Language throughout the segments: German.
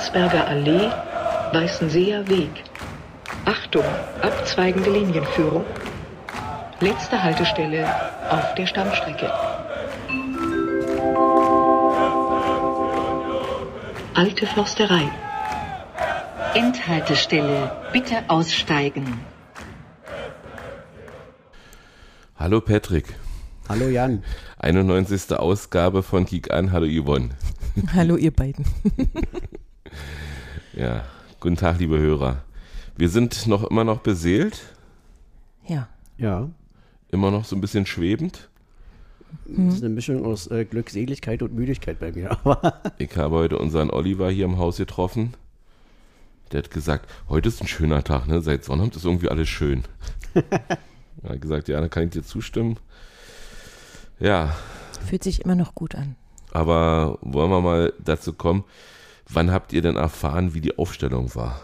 Landsberger Allee, Weißenseer Weg. Achtung, abzweigende Linienführung. Letzte Haltestelle auf der Stammstrecke. Alte Försterei. Endhaltestelle. Bitte aussteigen. Hallo Patrick. Hallo Jan. 91. Ausgabe von Kick an. Hallo Yvonne. Hallo ihr beiden. Ja, guten Tag, liebe Hörer. Wir sind noch immer noch beseelt, Ja. Ja, immer noch so ein bisschen schwebend. das ist eine Mischung aus äh, Glückseligkeit und Müdigkeit bei mir. Aber Ich habe heute unseren Oliver hier im Haus getroffen. Der hat gesagt, heute ist ein schöner Tag, ne? Seit Sonnabend ist irgendwie alles schön. er hat gesagt, ja, da kann ich dir zustimmen. Ja, Fühlt sich immer noch gut an. aber wollen wir mal dazu kommen, wann habt ihr denn erfahren, wie die Aufstellung war?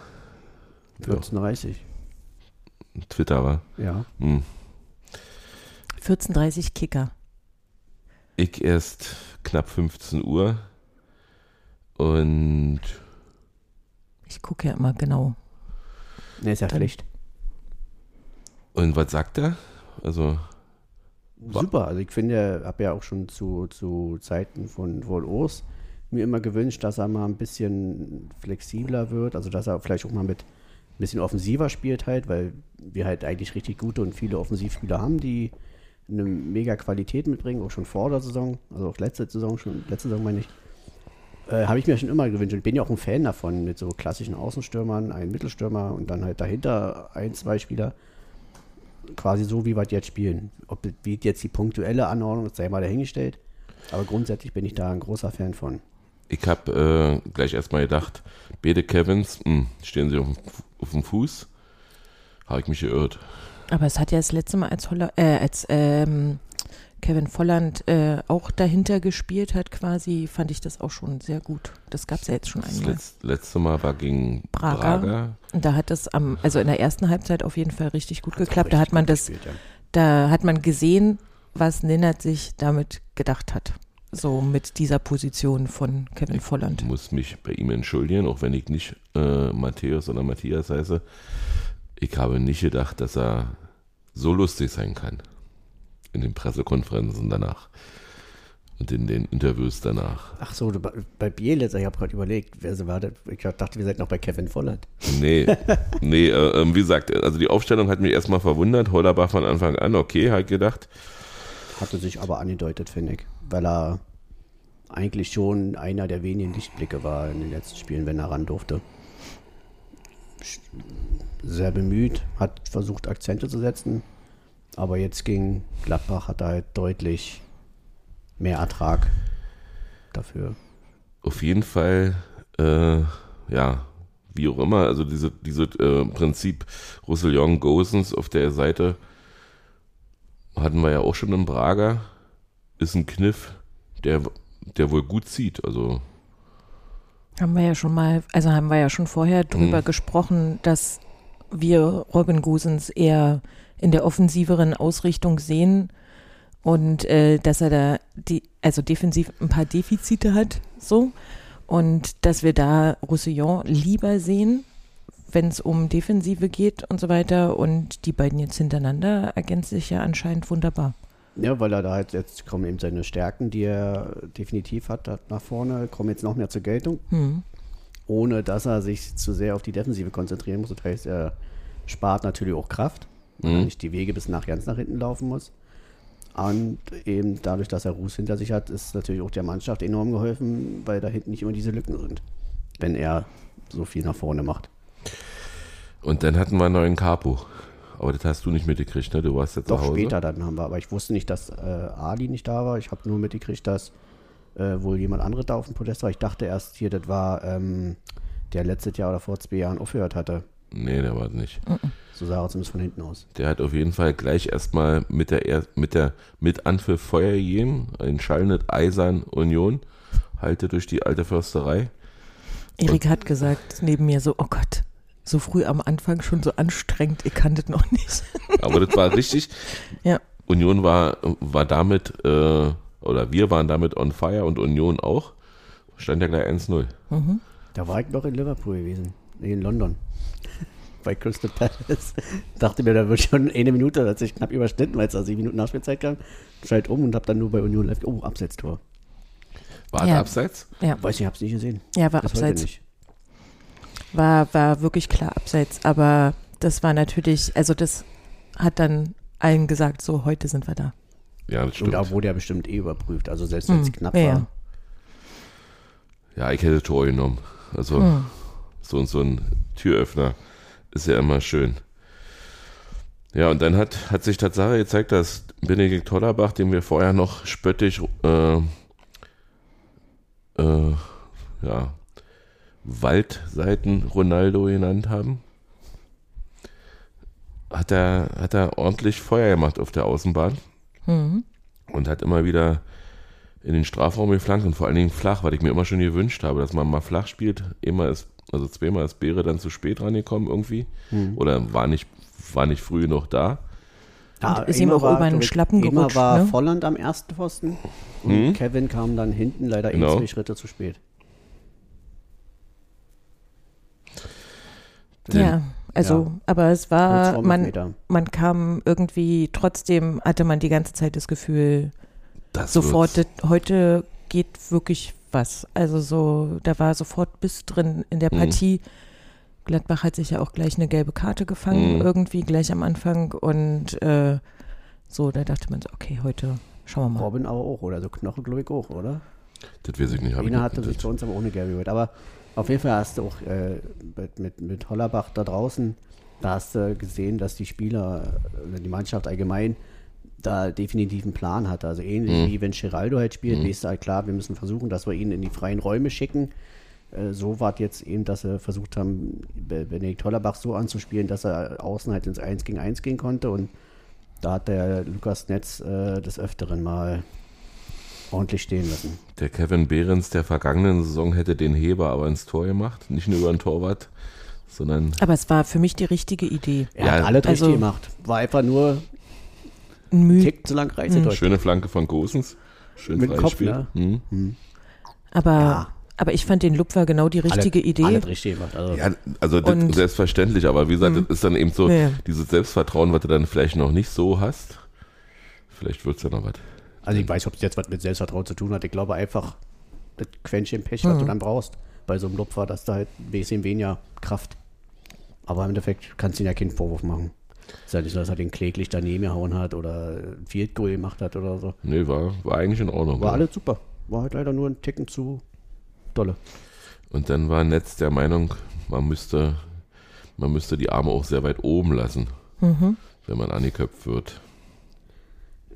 14.30 Twitter war. Ja. Hm. 14.30 Kicker. Ich erst knapp 15 Uhr und Ich gucke ja immer genau. Ne, ist ja Pflicht. und was sagt er? Also Super, also ich finde, habe ja auch schon zu, zu Zeiten von, von Urs mir immer gewünscht, dass er mal ein bisschen flexibler wird, also dass er vielleicht auch mal mit ein bisschen offensiver spielt halt, weil wir halt eigentlich richtig gute und viele Offensivspieler haben, die eine mega Qualität mitbringen, auch schon vor der Saison, also auch letzte Saison schon, letzte Saison meine ich. Äh, habe ich mir schon immer gewünscht und bin ja auch ein Fan davon, mit so klassischen Außenstürmern, einen Mittelstürmer und dann halt dahinter ein, zwei Spieler quasi so, wie wir jetzt spielen. Ob wie jetzt die punktuelle Anordnung sei mal dahingestellt. Aber grundsätzlich bin ich da ein großer Fan von. Ich habe äh, gleich erstmal gedacht, beide Kevins, mh, stehen sie auf auf dem Fuß. Habe ich mich geirrt. Aber es hat ja das letzte Mal, als, Holla äh, als ähm, Kevin Volland äh, auch dahinter gespielt hat, quasi, fand ich das auch schon sehr gut. Das gab es ja jetzt schon Das einmal. letz, letzte Mal war gegen Braga. Braga. Und da hat das am, also in der ersten Halbzeit auf jeden Fall richtig gut geklappt. Da Richtig hat man das, gespielt, ja. da hat man gesehen, was Ninnert sich damit gedacht hat. So mit dieser Position von Kevin Ich Volland. muss mich bei ihm entschuldigen, auch wenn ich nicht äh, Matthäus oder Matthias heiße. Ich habe nicht gedacht, dass er so lustig sein kann. In den Pressekonferenzen danach. Und in den Interviews danach. Ach so, du, bei- Bielitz, ich habe gerade überlegt, wer so war das? Ich dachte, wir seid noch bei Kevin Volland. Nee, nee, äh, ähm, wie gesagt, also die Aufstellung hat mich erstmal verwundert. Hollerbach von Anfang an, okay, halt gedacht. Hatte sich aber angedeutet, finde ich. Weil er eigentlich schon einer der wenigen Lichtblicke war in den letzten Spielen, wenn er ran durfte. Sehr bemüht, hat versucht, Akzente zu setzen. Aber jetzt gegen Gladbach hat er halt deutlich mehr Ertrag dafür. Auf jeden Fall, äh, ja, wie auch immer, also diese, diese äh, Prinzip Roussillon Gosens auf der Seite hatten wir ja auch schon in Braga. Ist ein Kniff, der, der wohl gut zieht. Also, Haben wir ja schon mal, also haben wir ja schon vorher drüber Mhm. gesprochen, dass wir Robin Gosens eher in der offensiveren Ausrichtung sehen und äh, dass er da die, also defensiv ein paar Defizite hat, so und dass wir da Roussillon lieber sehen, wenn es um Defensive geht und so weiter und die beiden jetzt hintereinander ergänzen sich ja anscheinend wunderbar. Ja, weil er da halt jetzt kommen eben seine Stärken, die er definitiv hat, nach vorne, kommen jetzt noch mehr zur Geltung, Hm. ohne dass er sich zu sehr auf die Defensive konzentrieren muss. Das heißt, er spart natürlich auch Kraft, weil er Mhm. nicht die Wege bis nach ganz nach hinten laufen muss. Und eben dadurch, dass er Ruß hinter sich hat, ist natürlich auch der Mannschaft enorm geholfen, weil da hinten nicht immer diese Lücken sind, wenn er so viel nach vorne macht. und dann hatten wir einen neuen Capo. Aber das hast du nicht mitgekriegt, ne? Du warst jetzt Doch zu Hause. später dann haben wir, aber ich wusste nicht, dass äh, Ali nicht da war. Ich habe nur mitgekriegt, dass äh, wohl jemand anderes da auf dem Podest war. Ich dachte erst hier, das war ähm, der letztes Jahr oder vor zwei Jahren aufgehört hatte. Nee, der war es nicht. So sah er zumindest von hinten aus. Der hat auf jeden Fall gleich erstmal mit der, er mit der, mit Anpfiff Feuer gegeben. Ein schallendes Eisern Union. Halte durch die alte Försterei. Erik hat gesagt neben mir so, oh Gott, so früh am Anfang schon so anstrengend, ich kann das noch nicht. Aber das war richtig. Ja. Union war, war damit, äh, oder wir waren damit on fire und Union auch. Stand ja gleich 1-0. Mhm. Da war ich noch in Liverpool gewesen. Nee, in London. Bei Crystal Palace. Dachte mir, da wird schon eine Minute, da hat sich knapp überschnitten, weil es da sieben Minuten Nachspielzeit kam. Schalt um und hab dann nur bei Union Live. Oh, Abseitstor. War Ja. er abseits? Ja, Weiß nicht, hab's nicht gesehen. ja war Bis heute abseits. War, war wirklich klar abseits, aber das war natürlich, also das hat dann allen gesagt, so heute sind wir da. Ja, das Und stimmt. da wurde er bestimmt eh überprüft. Also selbst wenn es Hm, knapp ja, war. ja. Ja, ich hätte Tor genommen. Also Hm. so, so ein Türöffner ist ja immer schön. Ja, und dann hat, hat sich Tatsache gezeigt, dass Benedikt Hollerbach, den wir vorher noch spöttisch äh, äh, ja, Waldseiten Ronaldo genannt haben, hat er, hat er ordentlich Feuer gemacht auf der Außenbahn Mhm. und hat immer wieder in den Strafraum geflankt und vor allen Dingen flach, weil ich mir immer schon gewünscht habe, dass man mal flach spielt. Immer ist, also zweimal ist Beere dann zu spät rangekommen irgendwie. Oder war nicht, war nicht früh genug da. Ja, Und ist ihm auch war, über ich, Schlappen gerutscht, war ne? Volland am ersten Pfosten und Mhm. Kevin kam dann hinten leider eh Genau. zwei Schritte zu spät. Ja, also, Ja. aber es war, man, man kam irgendwie, trotzdem hatte man die ganze Zeit das Gefühl, Das sofort, wird's. heute geht wirklich was. Also so, da war sofort Biss drin in der Mhm. Partie. Gladbach hat sich ja auch gleich eine gelbe Karte gefangen, Mhm. irgendwie gleich am Anfang. Und äh, so, da dachte man so, okay, heute schauen wir mal. Robin aber auch, oder? So Knoche, glaube ich, auch, oder? Das weiß ich nicht. Ina nicht hatte sich bei uns aber ohne Gary gehört. Aber auf jeden Fall hast du auch äh, mit, mit, mit Hollerbach da draußen, da hast du gesehen, dass die Spieler, äh, die Mannschaft allgemein, da definitiv einen Plan hatte. Also ähnlich Mhm. wie wenn Geraldo halt spielt, weißt du halt klar, wir müssen versuchen, dass wir ihn in die freien Räume schicken. Äh, So war jetzt eben, dass sie versucht haben, Be- Benedikt Hollerbach so anzuspielen, dass er außen halt ins 1 gegen 1 gehen konnte. Und da hat der Lukas Netz äh, des Öfteren mal ordentlich stehen lassen. Der Kevin Behrens der vergangenen Saison hätte den Heber aber ins Tor gemacht. Nicht nur über den Torwart, sondern Aber es war für mich die richtige Idee. Er Ja, hat alles also- richtig gemacht. War einfach nur Ein. Tick zu lang reingedrückt. schöne Flanke von Gosens. Schön Mit Kopf, ne? Mhm. Aber, Ja. aber ich fand den Lupfer genau die richtige alles, Idee. Alles richtig gemacht. Also, Ja, also das selbstverständlich, aber wie gesagt, das ist dann eben so Ja. dieses Selbstvertrauen, was du dann vielleicht noch nicht so hast. Vielleicht wird es ja noch was. Also ich weiß, ob es jetzt was mit Selbstvertrauen zu tun hat. Ich glaube einfach, das Quäntchen Pech, was Mhm. du dann brauchst bei so einem Lupfer, dass da halt ein bisschen weniger Kraft. Aber im Endeffekt kannst du ihm ja keinen Vorwurf machen. Ist ja nicht so, dass er den kläglich daneben gehauen hat oder Field Goal gemacht hat oder so. Nee, war, war eigentlich in Ordnung. War ja. alles super. War halt leider nur ein Ticken zu dolle. Und dann war Netz der Meinung, man müsste, man müsste die Arme auch sehr weit oben lassen, Mhm. wenn man angeköpft wird.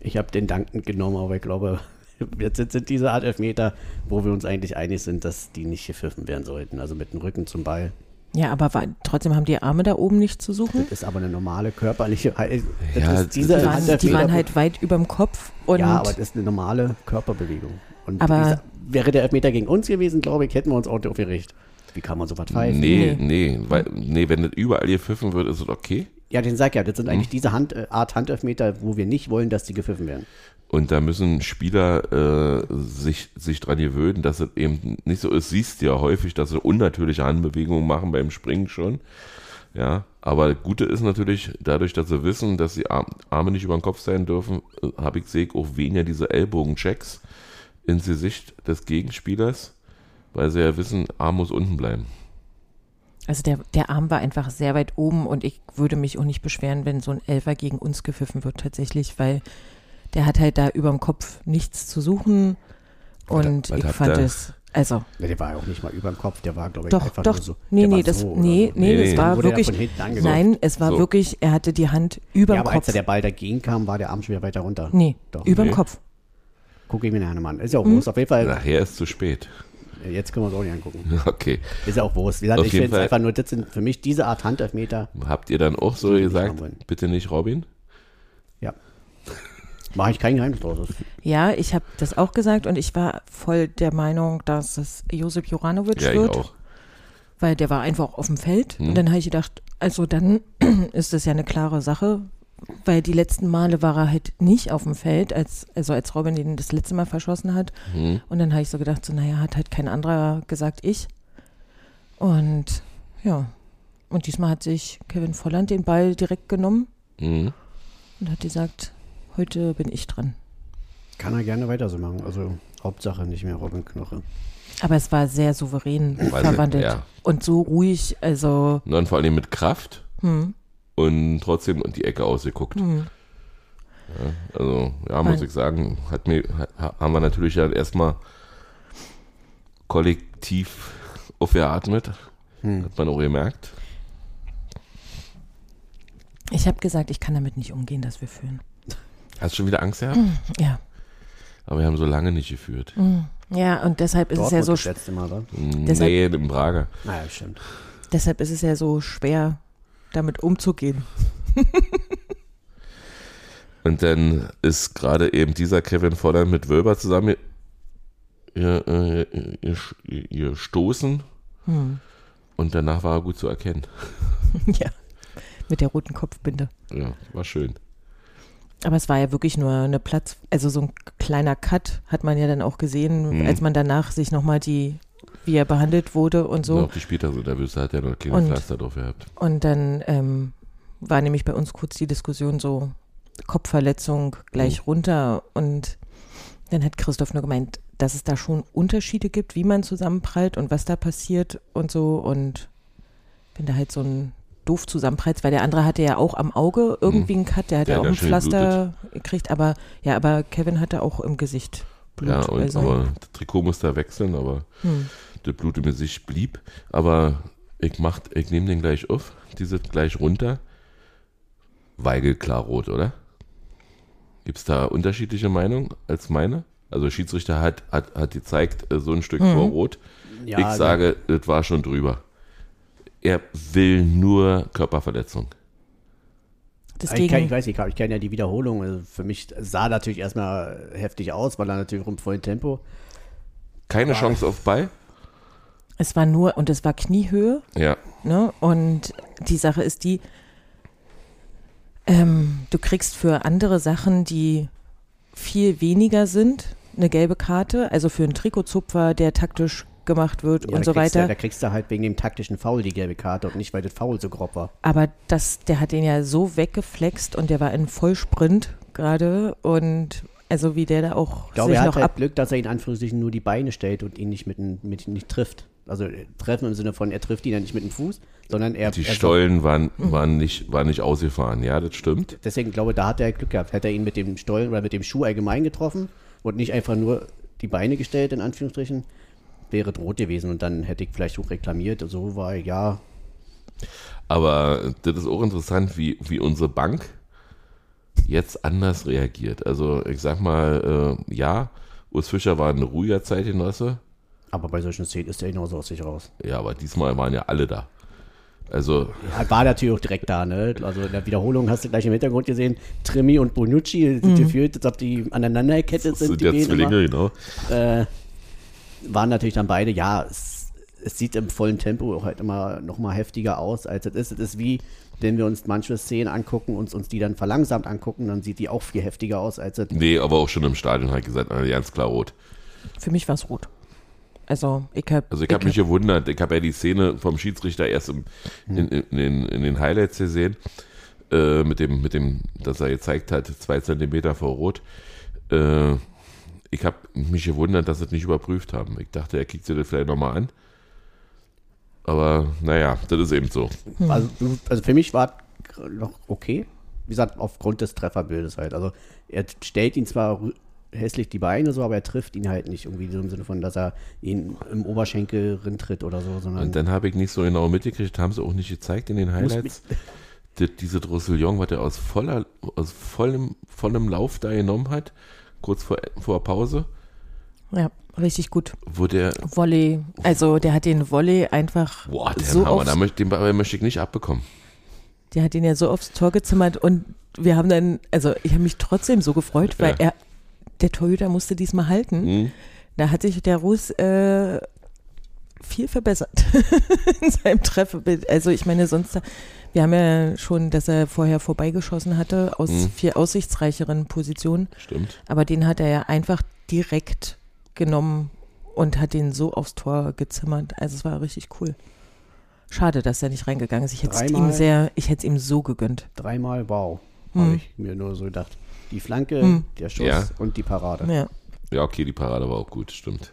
Ich habe den dankend genommen, aber ich glaube, jetzt sind, diese Art Elfmeter, wo wir uns eigentlich einig sind, dass die nicht gepfiffen werden sollten. Also mit dem Rücken zum Ball. Ja, aber war, trotzdem haben die Arme da oben nicht zu suchen. Das ist aber eine normale körperliche. Das Ja, ist diese Die waren, die waren halt weit überm Kopf und ja, aber das ist eine normale Körperbewegung. Und Aber- dieser, wäre der Elfmeter gegen uns gewesen, glaube ich, hätten wir uns auch aufgeregt. Wie kann man sowas pfeifen? Nee, Nee. nee, weil, nee, wenn das überall gepfiffen wird, ist es okay. Ja, den sag ich ja, das sind Hm. eigentlich diese Hand, äh, Art Handelfmeter, wo wir nicht wollen, dass die gepfiffen werden. Und da müssen Spieler äh, sich, sich dran gewöhnen, dass es eben nicht so ist. Siehst du ja häufig, dass sie unnatürliche Handbewegungen machen beim Springen schon. Ja, aber das Gute ist natürlich, dadurch, dass sie wissen, dass die Ar- Arme nicht über den Kopf sein dürfen, äh, habe ich sehe auch weniger diese Ellbogenchecks ins Gesicht des Gegenspielers, weil sie ja wissen, Arm muss unten bleiben. Also der, der Arm war einfach sehr weit oben und ich würde mich auch nicht beschweren, wenn so ein Elfer gegen uns gepfiffen wird tatsächlich, weil der hat halt da überm Kopf nichts zu suchen Was und hat- was ich fand der? es, also Ja, der war ja auch nicht mal über dem Kopf, der war, glaube ich, doch, einfach doch, nur so. nee, nee, das, so nee, so. nee, Nee, das war wirklich, nein, es war So. wirklich, er hatte die Hand überm Ja, aber Kopf. als der Ball dagegen kam, war der Arm schon wieder weiter runter. nee, Doch. überm Nee. Kopf. Guck ich mir nachher mal an. Ist ja auch Hm? Wurst. Auf jeden Fall, Nachher ist zu spät. Jetzt können wir es auch nicht angucken. Okay. Ist ja auch Wurst. Wie gesagt, Auf ich jeden finde es Fall. einfach nur, das sind für mich diese Art Handelfmeter. Habt ihr dann auch so nicht gesagt, wollen. bitte nicht Robin? Ja. Mache ich kein Geheimnis draus. Ja, ich habe das auch gesagt und ich war voll der Meinung, dass es Josip Juranovic Ja, ich wird. auch. weil der war einfach auf dem Feld. Hm. Und dann habe ich gedacht, also dann ist das ja eine klare Sache, weil die letzten Male war er halt nicht auf dem Feld, als, also als Robin den das letzte Mal verschossen hat. Hm. Und dann habe ich so gedacht, so naja, hat halt kein anderer gesagt, ich. Und ja, und diesmal hat sich Kevin Volland den Ball direkt genommen Mhm. und hat gesagt, heute bin ich dran. Kann er gerne weiter so machen. Also Hauptsache nicht mehr Robin Knoche. Aber es war sehr souverän Weiß verwandelt ich, ja. und so ruhig, also Und vor allem mit Kraft hm, und trotzdem die Ecke ausgeguckt. hm. Also, ja, muss Weil- ich sagen, hat mir, ha- haben wir natürlich ja erstmal kollektiv aufgeatmet. Hm. Hat man auch gemerkt. ich habe gesagt, ich kann damit nicht umgehen, dass wir führen. Hast du schon wieder Angst gehabt? Ja, Aber wir haben so lange nicht geführt. ja, und deshalb ist es ja Dortmund so das letzte Mal, oder? Deshalb- nee, im Prager. Naja, stimmt. Deshalb ist es ja so schwer, damit umzugehen. Und dann ist gerade eben dieser Kevin Volland mit Wölber zusammen ihr, äh. Hm. Und danach war er gut zu erkennen. ja, mit der roten Kopfbinde. Ja, war schön. Aber es war ja wirklich nur eine Platz, also so ein kleiner Cut hat man ja dann auch gesehen, Mhm. als man danach sich nochmal die, wie er behandelt wurde und So. so. Auch die nervös, da hat er noch keine Und- Pflaster drauf gehabt. Und dann ähm, war nämlich bei uns kurz die Diskussion so, Kopfverletzung gleich runter. Und dann hat Christoph nur gemeint, dass es da schon Unterschiede gibt, wie man zusammenprallt und was da passiert und so. Und wenn da halt so ein doof zusammenprallt, weil der andere hatte ja auch am Auge irgendwie einen Cut, der hat ja auch ein Pflaster gekriegt, aber ja, aber Kevin hatte auch im Gesicht Blut. Ja, und, also, aber das Trikot musste er wechseln, aber hm. das Blut im Gesicht blieb. Aber ich mach, ich nehme den gleich auf, diese gleich runter. Weigel klar rot, oder? Gibt es da unterschiedliche Meinungen als meine? Also der Schiedsrichter hat, hat, hat gezeigt, äh, so ein Stück Mhm. vor Rot. Ja, ich sage, das war schon drüber. Er will nur Körperverletzung. Das Ich, kann, ich weiß nicht, ich kenne ja die Wiederholung. Also für mich sah natürlich erstmal heftig aus, weil er natürlich rum vollen Tempo. Keine Chance auf Ball? es war nur, und es war Kniehöhe, Ja. Ne? Und die Sache ist die, ähm, du kriegst für andere Sachen, die viel weniger sind, eine gelbe Karte. Also für einen Trikotzupfer, der taktisch gemacht wird Ja, und da so weiter. Du, da kriegst du halt wegen dem taktischen Foul die gelbe Karte und nicht, weil das Foul so grob war. Aber das, der hat den ja so weggeflext und der war in Vollsprint gerade und also wie der da auch Ich glaube, sich er hat noch halt ab. Glück, dass er in Anführungsstrichen nur die Beine stellt und ihn nicht mit, dem- mit nicht trifft. Also äh, treffen im Sinne von, er trifft ihn ja nicht mit dem Fuß, sondern er. Die er Stollen waren, waren, nicht, waren nicht ausgefahren. Ja, das stimmt. Deswegen glaube ich, da hat er Glück gehabt. Hätte er ihn mit dem Stollen oder mit dem Schuh allgemein getroffen und nicht einfach nur die Beine gestellt, in Anführungsstrichen, wäre rot gewesen und dann hätte ich vielleicht auch reklamiert. So war ja, Aber das ist auch interessant, wie, wie unsere Bank jetzt anders reagiert. Also ich sag mal, äh, ja, Urs Fischer war ein ruhiger Zeitgenosse. aber bei solchen Szenen ist er genauso aus sich raus. Ja, aber diesmal waren ja alle da. Also, Er war natürlich auch direkt da, ne? Also in der Wiederholung hast du gleich im Hintergrund gesehen, Trimi und Bonucci sind gefühlt, als ob die aneinander gekettet das sind. sind die ja. Zwillinge, genau. äh, waren natürlich dann beide, ja, es, es sieht im vollen Tempo auch halt immer noch mal heftiger aus, als es ist. Es ist wie, wenn wir uns manche Szenen angucken und uns die dann verlangsamt angucken, dann sieht die auch viel heftiger aus, als es. Nee, aber auch schon im Stadion hat gesagt, ganz klar rot. Für mich war es rot. Also ich habe Also ich habe mich gewundert, ich habe ja die Szene vom Schiedsrichter erst im, in, in, in, den- in den Highlights gesehen, äh, mit dem, mit dem, dass er gezeigt hat, zwei Zentimeter vor Rot. Äh, ich habe mich gewundert, dass sie es nicht überprüft haben. Ich dachte, er kickt sich das vielleicht nochmal an. Aber naja, das ist eben so. Also, du- also für mich war es noch okay. Wie gesagt, aufgrund des Trefferbildes halt. Also er stellt ihn zwar hässlich die Beine so, aber er trifft ihn halt nicht irgendwie so im Sinne von, dass er ihn im Oberschenkel rintritt oder so, sondern Und dann habe ich nicht so genau mitgekriegt, haben sie auch nicht gezeigt in den Highlights. Das, diese Roussillon, was er aus voller, aus vollem, vollem Lauf da genommen hat, kurz vor, vor Pause, ja, richtig gut. wo der Volley, also der hat den Volley einfach Boah, der so Hammer, da möchte, den Ball möchte ich nicht abbekommen. der hat ihn ja so aufs Tor gezimmert und wir haben dann, also ich habe mich trotzdem so gefreut, weil Ja. er, der Torhüter musste diesmal halten. Hm? Da hat sich der Ruß äh, viel verbessert in seinem Trefferbild. Also ich meine, sonst, wir haben ja schon, dass er vorher vorbeigeschossen hatte aus Mhm. viel aussichtsreicheren Positionen, Stimmt. aber den hat er ja einfach direkt genommen und hat den so aufs Tor gezimmert. Also es war richtig cool. Schade, dass er nicht reingegangen ist. Ich hätte es ihm sehr, ich hätte es ihm so gegönnt. Dreimal wow, Hm. habe ich mir nur so gedacht. Die Flanke, Hm. der Schuss Ja. und die Parade. Ja. Ja, okay, die Parade war auch gut, stimmt.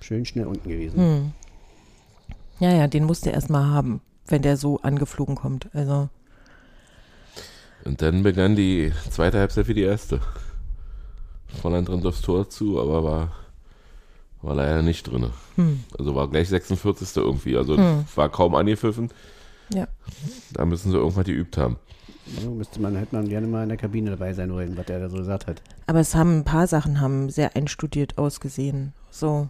Schön schnell unten gewesen. Hm. Ja, ja, den musste er erstmal haben, wenn der so angeflogen kommt. Also, Und dann begann die zweite Halbzeit wie die erste. Volland rennt aufs Tor zu, aber war, war leider nicht drin. hm. Also war gleich 46. irgendwie. Also Hm. war kaum angepfiffen. Ja. Da müssen sie irgendwas geübt haben. So müsste man, hätte man gerne mal in der Kabine dabei sein wollen, was der da so gesagt hat. Aber es haben ein paar Sachen haben sehr einstudiert ausgesehen. So.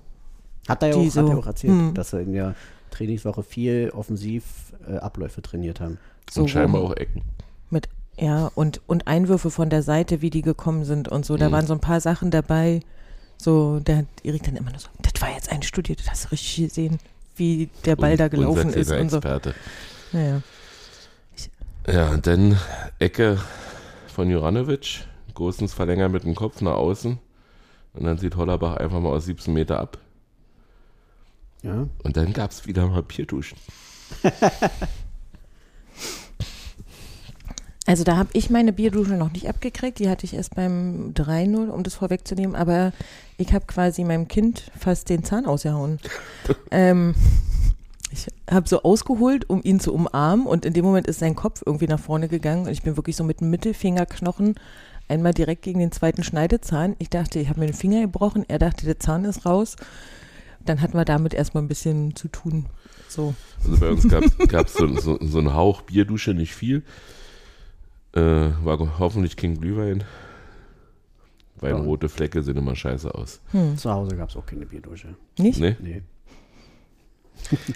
Hat er ja Die auch, hat so, er auch erzählt, hm. dass sie in der Trainingswoche viel offensiv äh, Abläufe trainiert haben. so und scheinbar auch Ecken. Mit, ja, und, und Einwürfe von der Seite, wie die gekommen sind und so. Da Mhm. waren so ein paar Sachen dabei. So, da hat Erik dann immer nur so, das war jetzt einstudiert, das hast du richtig gesehen, wie der Ball Und- da gelaufen ist und so. Experte. Naja. Ja, und dann Ecke von Juranovic. Gosens verlängert mit dem Kopf nach außen. Und dann sieht Hollerbach einfach mal aus 17 Meter ab. Ja, Und dann gab es wieder mal Bierduschen. Also da habe ich meine Bierdusche noch nicht abgekriegt. Die hatte ich erst beim 3-0, um das vorwegzunehmen. Aber ich habe quasi meinem Kind fast den Zahn ausgehauen. ähm, ich habe so ausgeholt, um ihn zu umarmen. Und in dem Moment ist sein Kopf irgendwie nach vorne gegangen. Und ich bin wirklich so mit dem Mittelfingerknochen einmal direkt gegen den zweiten Schneidezahn. Ich dachte, ich habe mir den Finger gebrochen. Er dachte, der Zahn ist raus. Dann hatten wir damit erstmal ein bisschen zu tun. So. Also bei uns gab es so, so, so einen Hauch Bierdusche, nicht viel. Äh, war hoffentlich kein Glühwein. Weil Ja. rote Flecke sehen immer scheiße aus. Hm. zu Hause gab es auch keine Bierdusche. Nicht? Ne? Nee.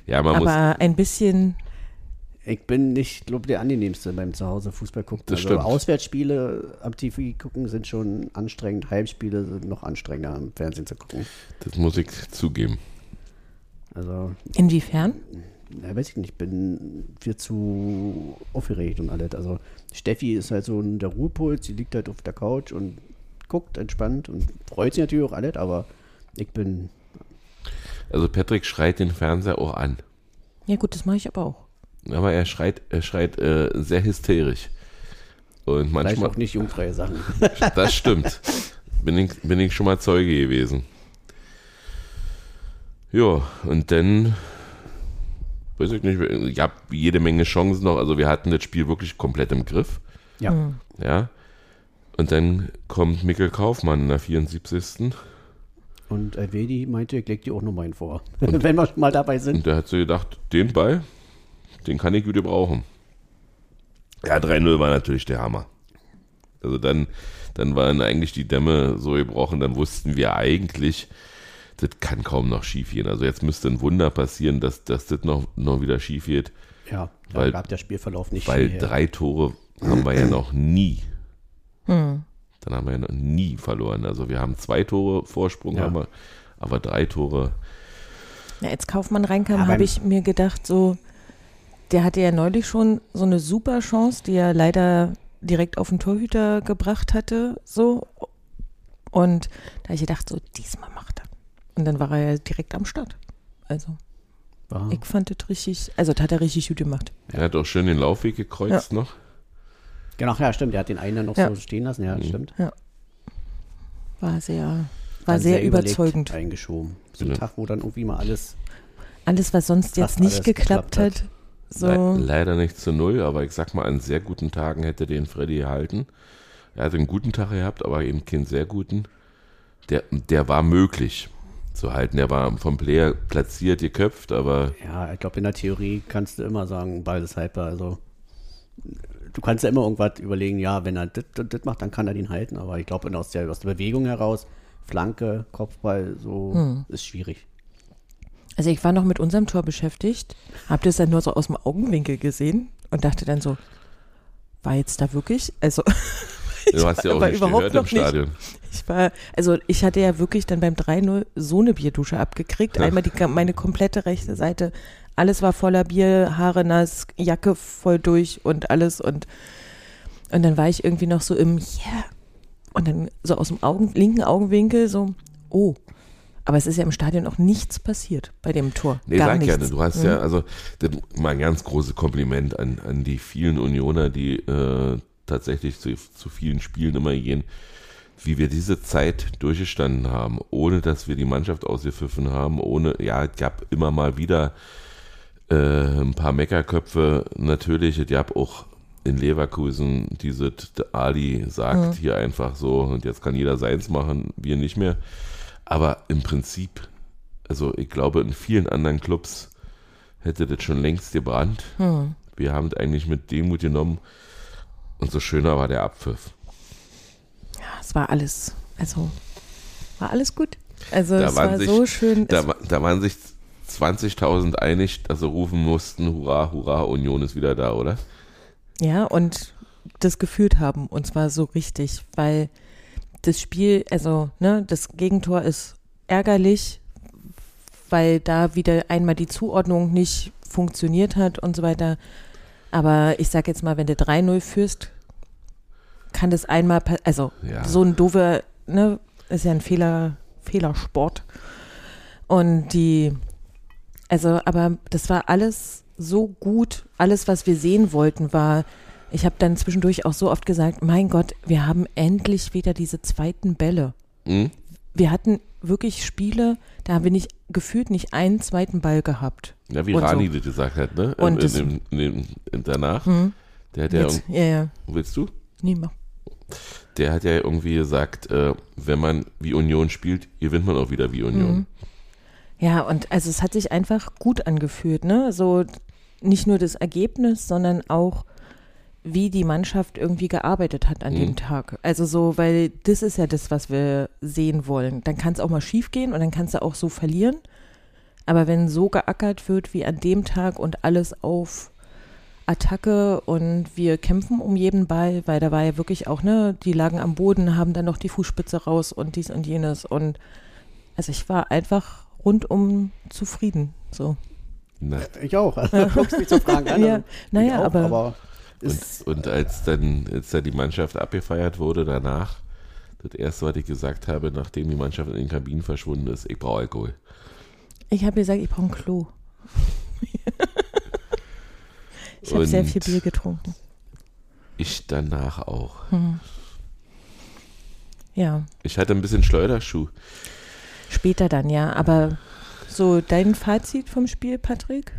Ja, man muss. Aber ein bisschen Ich bin nicht, glaube der angenehmste beim Zuhause Fußball gucken. Das also stimmt. Auswärtsspiele am TV gucken sind schon anstrengend. Heimspiele sind noch anstrengender am Fernsehen zu gucken. Das muss ich zugeben. Also, inwiefern? na, weiß ich nicht, ich bin viel zu aufgeregt und alles. Also, Steffi ist halt so ein der Ruhepuls, sie liegt halt auf der Couch und guckt entspannt und freut sich natürlich auch alles, aber ich bin, Also Patrick schreit den Fernseher auch an. Ja gut, das mache ich aber auch. Aber er schreit, er schreit äh, sehr hysterisch. Und vielleicht manchmal, auch nicht jugendfreie Sachen. das stimmt. Bin ich, bin ich schon mal Zeuge gewesen. Ja, und dann, weiß ich nicht, ich habe jede Menge Chancen noch. Also wir hatten das Spiel wirklich komplett im Griff. Ja. Hm. Ja. Und dann kommt Mikkel Kaufmann in der 74. Und Elvedi meinte, ich leg dir auch noch meinen vor. Wenn wir schon mal dabei sind. Und der hat so gedacht, den Ball, den kann ich gut gebrauchen. Ja, 3-0 war natürlich der Hammer. Also dann, dann waren eigentlich die Dämme so gebrochen, dann wussten wir eigentlich, das kann kaum noch schief gehen. Also jetzt müsste ein Wunder passieren, dass, dass das noch, noch wieder schief geht, Ja, da Weil- gab der Spielverlauf nicht weil viel her. drei Tore haben wir ja noch nie. Hm. Dann haben wir ja noch nie verloren. Also wir haben zwei Tore Vorsprung, Ja. haben wir, aber drei Tore. Ja, als Kaufmann reinkam, habe ich mir gedacht, so, der hatte ja neulich schon so eine super Chance, die er leider direkt auf den Torhüter gebracht hatte, so. Und da habe ich gedacht, so, diesmal macht er. Und dann war er ja direkt am Start. Also, War- ich fand das richtig, also das hat er richtig gut gemacht. Er hat auch schön den Laufweg gekreuzt noch. Genau, ja, stimmt. Der hat den einen dann noch Ja. so stehen lassen. Ja, Mhm. stimmt. War sehr, war sehr, überlegt überzeugend. Eingeschoben. So ein Ja. Tag, wo dann irgendwie mal alles. Alles, was sonst jetzt nicht geklappt geklappt hat. So. Le leider nicht zu null, aber ich sag mal, an sehr guten Tagen hätte den Freddy gehalten. Er hatte einen guten Tag gehabt, aber eben keinen sehr guten. Der, der war möglich zu halten. Der war vom Player platziert, geköpft, aber Ja, ich glaube, in der Theorie kannst du immer sagen, Ball ist haltbar. Also, du kannst ja immer irgendwas überlegen, ja, wenn er das macht, dann kann er den halten. Aber ich glaube, aus der, aus der Bewegung heraus, Flanke, Kopfball, so Hm. ist schwierig. Also ich war noch mit unserem Tor beschäftigt, habe das dann nur so aus dem Augenwinkel gesehen und dachte dann so, war jetzt da wirklich? Also du hast ja auch war nicht überhaupt gehört im noch nicht. Stadion. ich war, also ich hatte ja wirklich dann beim 3-0 so eine Bierdusche abgekriegt. Einmal die, meine komplette rechte Seite. Alles war voller Bier, Haare nass, Jacke voll durch und alles und und dann war ich irgendwie noch so im Yeah. Und dann so aus dem Augen, linken Augenwinkel so, oh, Aber es ist ja im Stadion auch nichts passiert bei dem Tor. Nee, Gar sag nichts. gerne. Du hast Mhm. ja, also mal ein ganz großes Kompliment an, an die vielen Unioner, die äh, tatsächlich zu, zu vielen Spielen immer gehen, wie wir diese Zeit durchgestanden haben, ohne dass wir die Mannschaft ausgepfiffen haben, ohne, ja, es gab immer mal wieder äh, ein paar Meckerköpfe, natürlich, es gab auch in Leverkusen diese Ali sagt hier einfach so und jetzt kann jeder seins machen, wir nicht mehr. Aber im Prinzip, also ich glaube, in vielen anderen Clubs hätte das schon längst gebrannt. Hm. Wir haben es eigentlich mit Demut genommen und so schöner war der Abpfiff. Ja, es war alles, also war alles gut. Also Da es war sich- so schön. Da, da waren sich 20.000 einig, dass sie rufen mussten, hurra, hurra, Union ist wieder da, oder? ja, und das gefühlt haben. Und zwar so richtig, weil das Spiel, also ne, das Gegentor ist ärgerlich, weil da wieder einmal die Zuordnung nicht funktioniert hat und so weiter. Aber ich sag jetzt mal, wenn du 3-0 führst, kann das einmal, also Ja. so ein doofer, ne, ist ja ein Fehler, Fehlersport. Und die, also, aber das war alles so gut. Alles, was wir sehen wollten, war, ich habe dann zwischendurch auch so oft gesagt, mein Gott, wir haben endlich wieder diese zweiten Bälle. Hm? Wir hatten wirklich Spiele, da haben wir nicht gefühlt nicht einen zweiten Ball gehabt. Ja, wie Und so. Rani das gesagt hat, ne? Und in, das- in, in, in, in, danach. Hm. Der hat ja, Jetzt, ja, ja, willst du? nee, mach. Der hat ja irgendwie gesagt, äh, wenn man wie Union spielt, gewinnt man auch wieder wie Union. Mhm. Ja, und also es hat sich einfach gut angefühlt, ne? So nicht nur das Ergebnis, sondern auch wie die Mannschaft irgendwie gearbeitet hat an Mhm. dem Tag. Also so, weil das ist ja das, was wir sehen wollen. Dann kann es auch mal schief gehen und dann kannst du auch so verlieren. Aber wenn so geackert wird wie an dem Tag und alles auf Attacke und wir kämpfen um jeden Ball, weil da war ja wirklich auch, ne, die lagen am Boden, haben dann noch die Fußspitze raus und dies und jenes und also ich war einfach rundum zufrieden. So. Na, Ich auch. Also, guckst mich zu Fragen an. Ja, naja, ich auch, aber- aber ist, und als dann, als dann die Mannschaft abgefeiert wurde danach, das erste, was ich gesagt habe, nachdem die Mannschaft in den Kabinen verschwunden ist, ich brauche Alkohol. Ich habe gesagt, ich brauche ein Klo. ich habe sehr Und- viel Bier getrunken. Ich danach auch. Ja, Ich hatte ein bisschen Schleuderschuh. später dann, ja. Aber so dein Fazit vom Spiel, Patrick?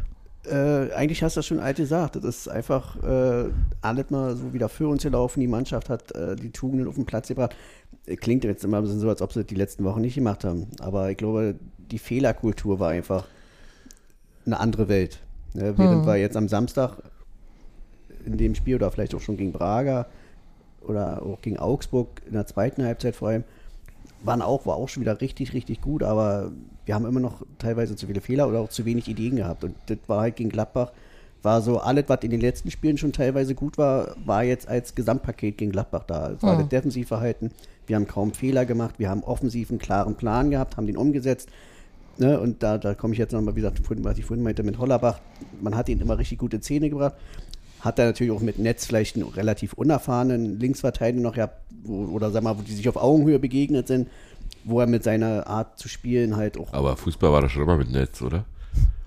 Äh, eigentlich hast du das schon alt gesagt. Das ist einfach äh, alles mal so wieder für uns gelaufen. Die Mannschaft hat äh, die Tugenden auf den Platz gebracht. Klingt jetzt immer ein bisschen so, als ob sie das die letzten Wochen nicht gemacht haben. Aber ich glaube, die Fehlerkultur war einfach eine andere Welt. Ne? Während Hm. wir jetzt am Samstag in dem Spiel oder vielleicht auch schon gegen Braga oder auch gegen Augsburg in der zweiten Halbzeit vor allem, waren auch, war auch schon wieder richtig, richtig gut, aber wir haben immer noch teilweise zu viele Fehler oder auch zu wenig Ideen gehabt. Und das war halt gegen Gladbach, war so alles, was in den letzten Spielen schon teilweise gut war, war jetzt als Gesamtpaket gegen Gladbach da. Es war Hm. das Defensivverhalten, wir haben kaum Fehler gemacht, wir haben offensiv einen klaren Plan gehabt, haben den umgesetzt. Ne, und da, da komme ich jetzt nochmal, wie gesagt, was ich vorhin meinte mit Hollerbach, man hat ihn immer richtig gute Zähne gebracht. Hat er natürlich auch mit Netz vielleicht einen relativ unerfahrenen Linksverteidiger noch gehabt, wo, oder sag mal, wo die sich auf Augenhöhe begegnet sind, wo er mit seiner Art zu spielen halt auch. Aber Fußball war doch schon immer mit Netz, oder?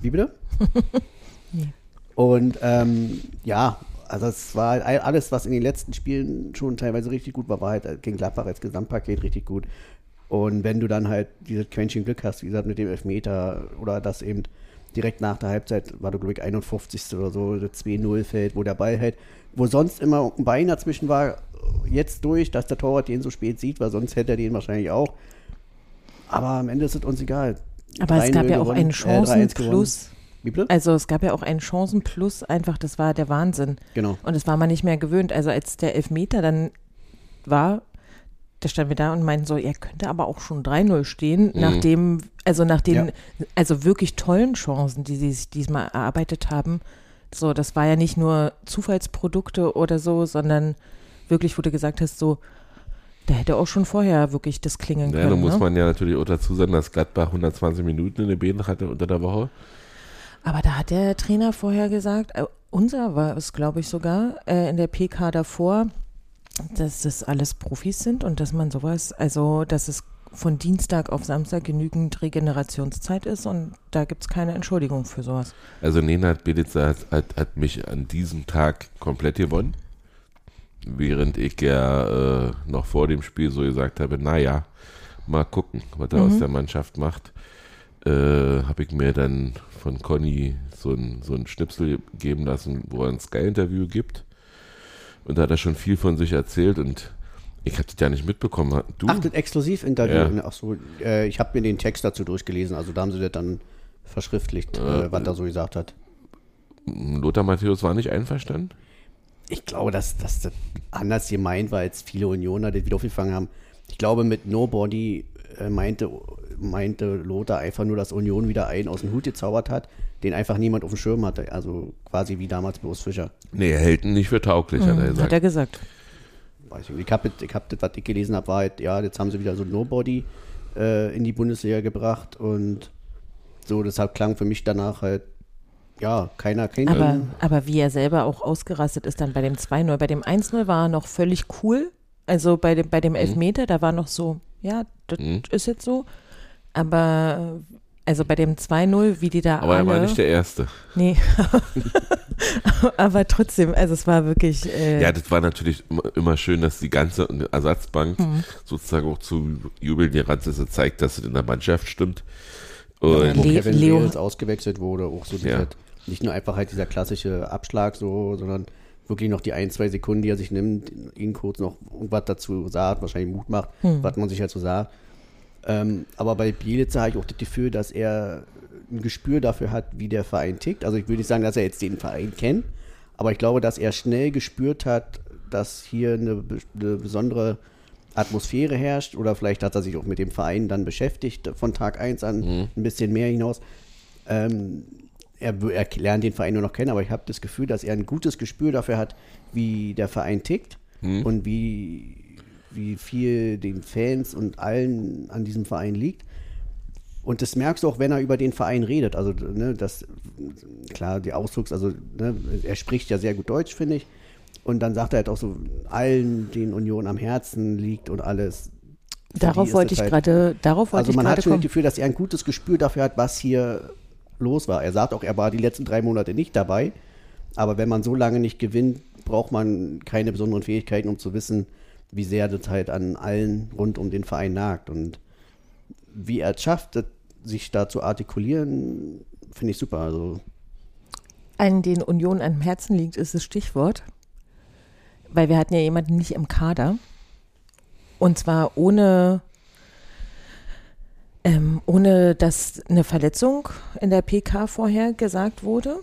Wie bitte? Und ähm, ja, also es war halt all- alles, was in den letzten Spielen schon teilweise richtig gut war, war halt gegen Gladbach als Gesamtpaket richtig gut. Und wenn du dann halt dieses Quäntchen Glück hast, wie gesagt, mit dem Elfmeter oder das eben direkt nach der Halbzeit, war du, glaube ich, 51. oder so, das 2-0 fällt, wo der Ball hält, wo sonst immer ein Bein dazwischen war, jetzt durch, dass der Torwart den so spät sieht, weil sonst hätte er den wahrscheinlich auch. Aber am Ende ist es uns egal. Aber es 3-0 gab ja auch gewonnen, einen äh, 3-1 gewonnen. Chancenplus. Wie bitte? Also es gab ja auch einen Chancenplus, einfach, das war der Wahnsinn. Genau. Und das war man nicht mehr gewöhnt. Also als der Elfmeter dann war, da standen wir da und meinten so, er könnte aber auch schon 3-0 stehen, Mhm. nachdem, also nach den, Ja. also wirklich tollen Chancen, die sie sich diesmal erarbeitet haben. So, das war ja nicht nur Zufallsprodukte oder so, sondern wirklich, wo du gesagt hast, so, da hätte auch schon vorher wirklich das klingeln Ja, können. nun muss ne? man ja natürlich auch dazu sagen, dass Gladbach 120 Minuten in den Beinen hatte unter der Woche. Aber da hat der Trainer vorher gesagt, äh, unser war es, glaube ich, sogar, äh, in der PK davor, dass das alles Profis sind und dass man sowas, also dass es von Dienstag auf Samstag genügend Regenerationszeit ist und da gibt es keine Entschuldigung für sowas. Also Nenad Belica hat, hat, hat mich an diesem Tag komplett gewonnen. Während ich ja äh, noch vor dem Spiel so gesagt habe, naja, mal gucken, was er Mhm. aus der Mannschaft macht, äh, habe ich mir dann von Conny so ein, so ein Schnipsel geben lassen, wo er ein Sky-Interview gibt. Und da hat er schon viel von sich erzählt und ich habe das ja nicht mitbekommen. Du? Ach, das Exklusivinterview. Ja. Ach so, äh, ich habe mir den Text dazu durchgelesen. Also da haben sie das dann verschriftlicht, äh, was er so gesagt hat. Lothar Matthäus war nicht einverstanden? Ich glaube, dass, dass das anders gemeint war, als viele Unioner das wieder aufgefangen haben. Ich glaube, mit Nobody äh, meinte, meinte Lothar einfach nur, dass Union wieder einen aus dem Hut gezaubert hat, den einfach niemand auf dem Schirm hatte. Also quasi wie damals bloß Fischer. Nee, er hält ihn nicht für tauglich, hat er Hat gesagt. er gesagt. Weiß ich nicht. Ich habe, ich hab das, was ich gelesen habe, war halt, ja, jetzt haben sie wieder so Nobody äh, in die Bundesliga gebracht und so, deshalb klang für mich danach halt, ja, keiner kennt Aber, ihn. aber wie er selber auch ausgerastet ist dann bei dem 2-0. Bei dem 1-0 war er noch völlig cool. Also bei dem, bei dem Elfmeter, da war noch so, ja, das Mhm. ist jetzt so. Aber also bei dem 2-0, wie die da Aber alle. er war nicht der Erste. nee. aber trotzdem, also es war wirklich. Äh, Ja, das war natürlich immer, schön, dass die ganze Ersatzbank Mhm. sozusagen auch zu jubeln ist und zeigt, dass es in der Mannschaft stimmt. wo Und Le- Kevin Leo- ausgewechselt wurde, auch so Ja. Nicht nur einfach halt dieser klassische Abschlag so, sondern wirklich noch die ein, zwei Sekunden, die er sich nimmt, ihn kurz noch irgendwas dazu sagt, wahrscheinlich Mut macht, was man sich halt so sagt. Ähm, aber bei Bielitzer habe ich auch das Gefühl, dass er ein Gespür dafür hat, wie der Verein tickt. Also ich will nicht sagen, dass er jetzt den Verein kennt, aber ich glaube, dass er schnell gespürt hat, dass hier eine, eine besondere Atmosphäre herrscht oder vielleicht hat er sich auch mit dem Verein dann beschäftigt von Tag 1 an ein bisschen mehr hinaus. Ähm, er, er lernt den Verein nur noch kennen, aber ich habe das Gefühl, dass er ein gutes Gespür dafür hat, wie der Verein tickt und wie, wie viel den Fans und allen an diesem Verein liegt. Und das merkst du auch, wenn er über den Verein redet. Also, ne, das, klar, die Ausdrucks, also, ne, er spricht ja sehr gut Deutsch, finde ich. Und dann sagt er halt auch so, allen, denen Union am Herzen liegt und alles. Darauf wollte das ich halt- gerade, darauf wollte also ich man hat gerade schon das kommen. Gefühl, dass er ein gutes Gespür dafür hat, was hier los war. Er sagt auch, er war die letzten drei Monate nicht dabei. Aber wenn man so lange nicht gewinnt, braucht man keine besonderen Fähigkeiten, um zu wissen, wie sehr das halt an allen rund um den Verein nagt. Und wie er es schafft, sich da zu artikulieren, finde ich super. Also Allen, denen Union am Herzen liegt, ist das Stichwort. Weil wir hatten ja jemanden nicht im Kader. Und zwar ohne, ähm, ohne dass eine Verletzung in der PK vorher gesagt wurde.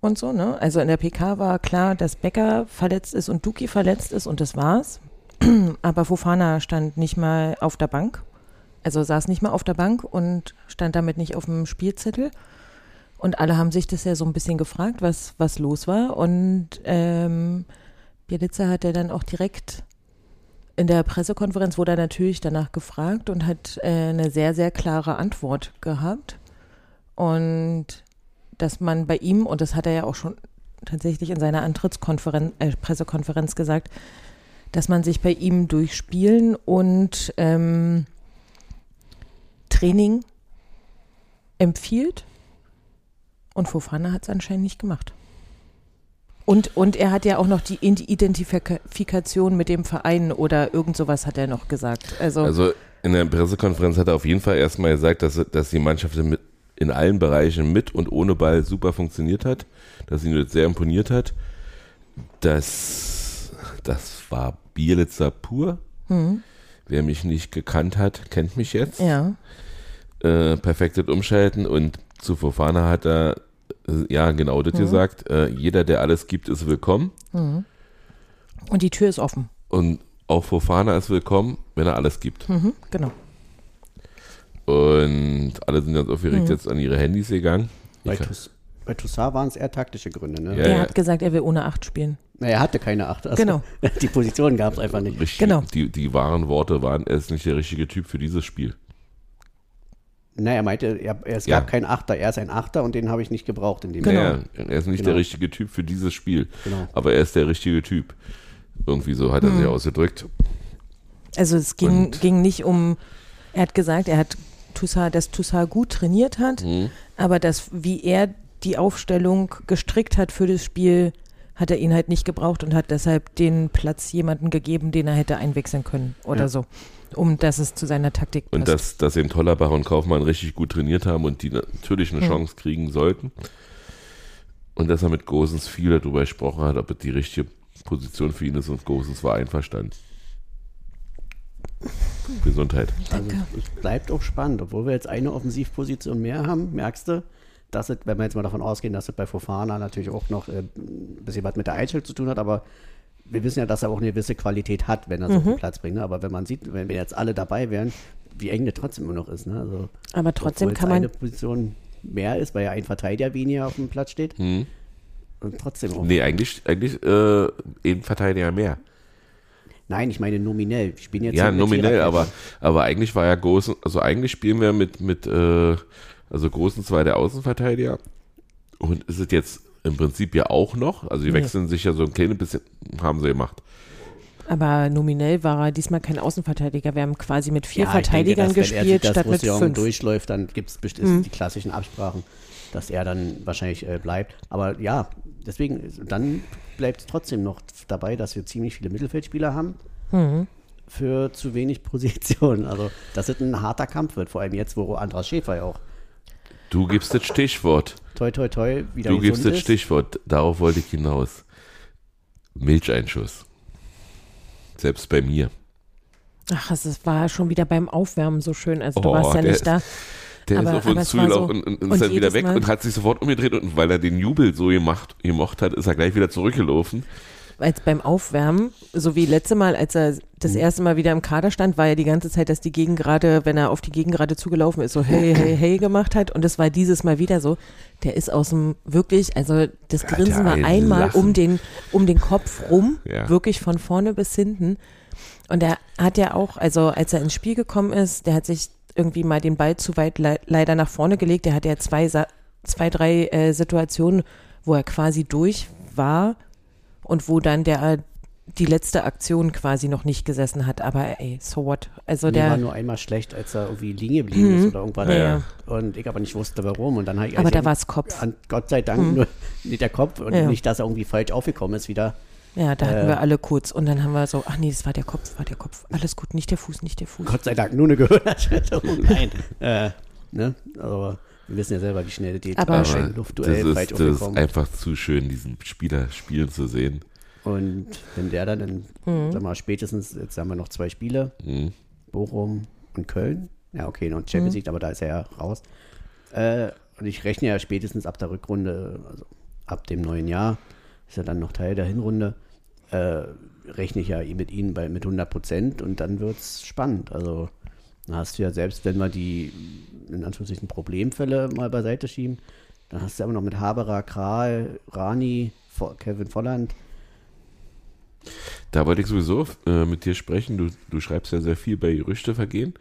Und so, ne? Also in der PK war klar, dass Becker verletzt ist und Duki verletzt ist und das war's. Aber Fofana stand nicht mal auf der Bank. Also saß nicht mal auf der Bank und stand damit nicht auf dem Spielzettel. Und alle haben sich das ja so ein bisschen gefragt, was, was los war. Und ähm, Bielitzer hat ja dann auch direkt in der Pressekonferenz, wurde er natürlich danach gefragt und hat äh, eine sehr, sehr klare Antwort gehabt. Und dass man bei ihm, und das hat er ja auch schon tatsächlich in seiner Antrittskonferenz, äh, Pressekonferenz gesagt, dass man sich bei ihm durch Spielen und ähm, Training empfiehlt. Und Fofana hat es anscheinend nicht gemacht. Und, und er hat ja auch noch die Identifikation mit dem Verein oder irgend sowas hat er noch gesagt. Also, Also in der Pressekonferenz hat er auf jeden Fall erstmal gesagt, dass, dass die Mannschaft mit, in allen Bereichen mit und ohne Ball super funktioniert hat, dass ihn das sehr imponiert hat. Das, das war Bielitzer pur. Wer mich nicht gekannt hat, kennt mich jetzt. ja. Äh, perfektes Umschalten und zu Fofana hat er ja genau das gesagt. Äh, jeder, der alles gibt, ist willkommen. Und die Tür ist offen. Und auch Fofana ist willkommen, wenn er alles gibt. Mhm, genau. Und alle sind ganz aufgeregt Mhm. jetzt an ihre Handys gegangen. bei Toussaint waren es eher taktische Gründe. Ne? Ja, er ja. hat gesagt, er will ohne acht spielen. Na, er hatte keine Acht. Also Genau. Die Position gab es einfach nicht. Richtig, Genau. Die, die wahren Worte waren, er ist nicht der richtige Typ für dieses Spiel. Na, er meinte, er, es Ja. gab keinen Achter. Er ist ein Achter und den habe ich nicht gebraucht in dem Genau. Ja, er ist nicht Genau. der richtige Typ für dieses Spiel. Genau. Aber er ist der richtige Typ. Irgendwie so hat er Mhm. sich ausgedrückt. Also es ging, Und- ging nicht um Er hat gesagt, er hat Toussaint, dass Toussaint gut trainiert hat, Mhm. aber dass, wie er die Aufstellung gestrickt hat für das Spiel, hat er ihn halt nicht gebraucht und hat deshalb den Platz jemanden gegeben, den er hätte einwechseln können oder Ja. so, um dass es zu seiner Taktik passt. Und dass, dass eben Tollerbach und Kaufmann richtig gut trainiert haben und die natürlich eine Hm. Chance kriegen sollten. Und dass er mit Gosens viel darüber gesprochen hat, ob es die richtige Position für ihn ist und Gosens war einverstanden. Gesundheit. Also es bleibt auch spannend, obwohl wir jetzt eine Offensivposition mehr haben, merkst du, dass es, wenn wir jetzt mal davon ausgehen, dass es bei Fofana natürlich auch noch äh, ein bisschen was mit der Einstellung zu tun hat, aber wir wissen ja, dass er auch eine gewisse Qualität hat, wenn er so auf den Platz bringt. Ne? Aber wenn man sieht, wenn wir jetzt alle dabei wären, wie eng der trotzdem immer noch ist. Ne? Also, aber trotzdem kann man, eine Position mehr ist, weil ja ein Verteidiger weniger auf dem Platz steht. Hm. Und trotzdem auch. Nee, eigentlich, eigentlich äh, eben Verteidiger mehr. Nein, ich meine nominell. Wir spielen jetzt Ja, nominell, aber, aber eigentlich war ja Großen, also eigentlich spielen wir mit, mit äh, also Großens war der Außenverteidiger und ist es jetzt im Prinzip ja auch noch, also die Nee. wechseln sich ja so ein kleines bisschen, haben sie gemacht. aber nominell war er diesmal kein Außenverteidiger. Wir haben quasi mit vier Ja, Verteidigern denke, dass, wenn er gespielt, statt mit fünf. durchläuft, dann gibt es Mhm. die klassischen Absprachen, dass er dann wahrscheinlich äh, bleibt. Aber ja, deswegen, dann bleibt es trotzdem noch dabei, dass wir ziemlich viele Mittelfeldspieler haben Mhm. für zu wenig Positionen. Also, dass es ein harter Kampf wird, vor allem jetzt, wo Andras Schäfer ja auch Du gibst das Stichwort. toi toi toi wieder Du gibst das ist. Stichwort. Darauf wollte ich hinaus. Milcheinschuss. Selbst bei mir. Ach, es war schon wieder beim Aufwärmen so schön. Also du Oh, warst ja nicht da. Der Aber- ist auf aber uns es war zugelaufen so- und, und, ist dann wieder weg Mal- und hat sich sofort umgedreht und weil er den Jubel so gemacht, gemocht hat, ist er gleich wieder zurückgelaufen. Als beim Aufwärmen, so wie letzte Mal, als er das Mhm. erste Mal wieder im Kader stand, war ja die ganze Zeit, dass die Gegengrade, wenn er auf die Gegengrade zugelaufen ist, so hey, hey, hey gemacht hat. Und es war dieses Mal wieder so. Der ist aus dem, wirklich, also das Hat Grinsen war einmal Lachen. um den, um den Kopf rum, Ja. wirklich von vorne bis hinten. Und er hat ja auch, also als er ins Spiel gekommen ist, der hat sich irgendwie mal den Ball zu weit le leider nach vorne gelegt. Der hatte ja zwei, zwei drei äh, Situationen, wo er quasi durch war und wo dann der die letzte Aktion quasi noch nicht gesessen hat. Aber ey, so what? Also Mir war der, nur einmal schlecht, als er irgendwie liegen geblieben ist Mhm. oder irgendwas. Ja, ja. Und ich aber nicht wusste, warum. Und dann habe ich aber also da war es Kopf. Gott sei Dank nur nicht der Kopf und Ja. nicht, dass er irgendwie falsch aufgekommen ist wieder. Ja, da hatten äh, wir alle kurz. Und dann haben wir so, ach nee, das war der Kopf, war der Kopf. Alles gut, nicht der Fuß, nicht der Fuß. Gott sei Dank nur eine Gehirnerschütterung. Nein. äh, ne? Aber wir wissen ja selber, wie schnell das geht. Aber- Ein das Luftduell falsch ist, das ist einfach zu schön, diesen Spieler spielen zu sehen. Und wenn der dann, in, Mhm. sag mal, spätestens, jetzt haben wir noch zwei Spiele, Mhm. Bochum und Köln. Ja, okay, noch Champions Mhm. League, aber da ist er ja raus. Äh, und ich rechne ja spätestens ab der Rückrunde, also ab dem neuen Jahr, ist ja dann noch Teil der Hinrunde, äh, rechne ich ja mit ihnen bei, mit 100 Prozent und dann wird es spannend. Also dann hast du ja selbst, wenn wir die in Anführungszeichen Problemfälle mal beiseite schieben, dann hast du aber noch mit Haberer, Kral, Rani, Kevin Volland, Da wollte ich sowieso äh, mit dir sprechen. Du, du schreibst ja sehr viel bei Gerüchtevergehen.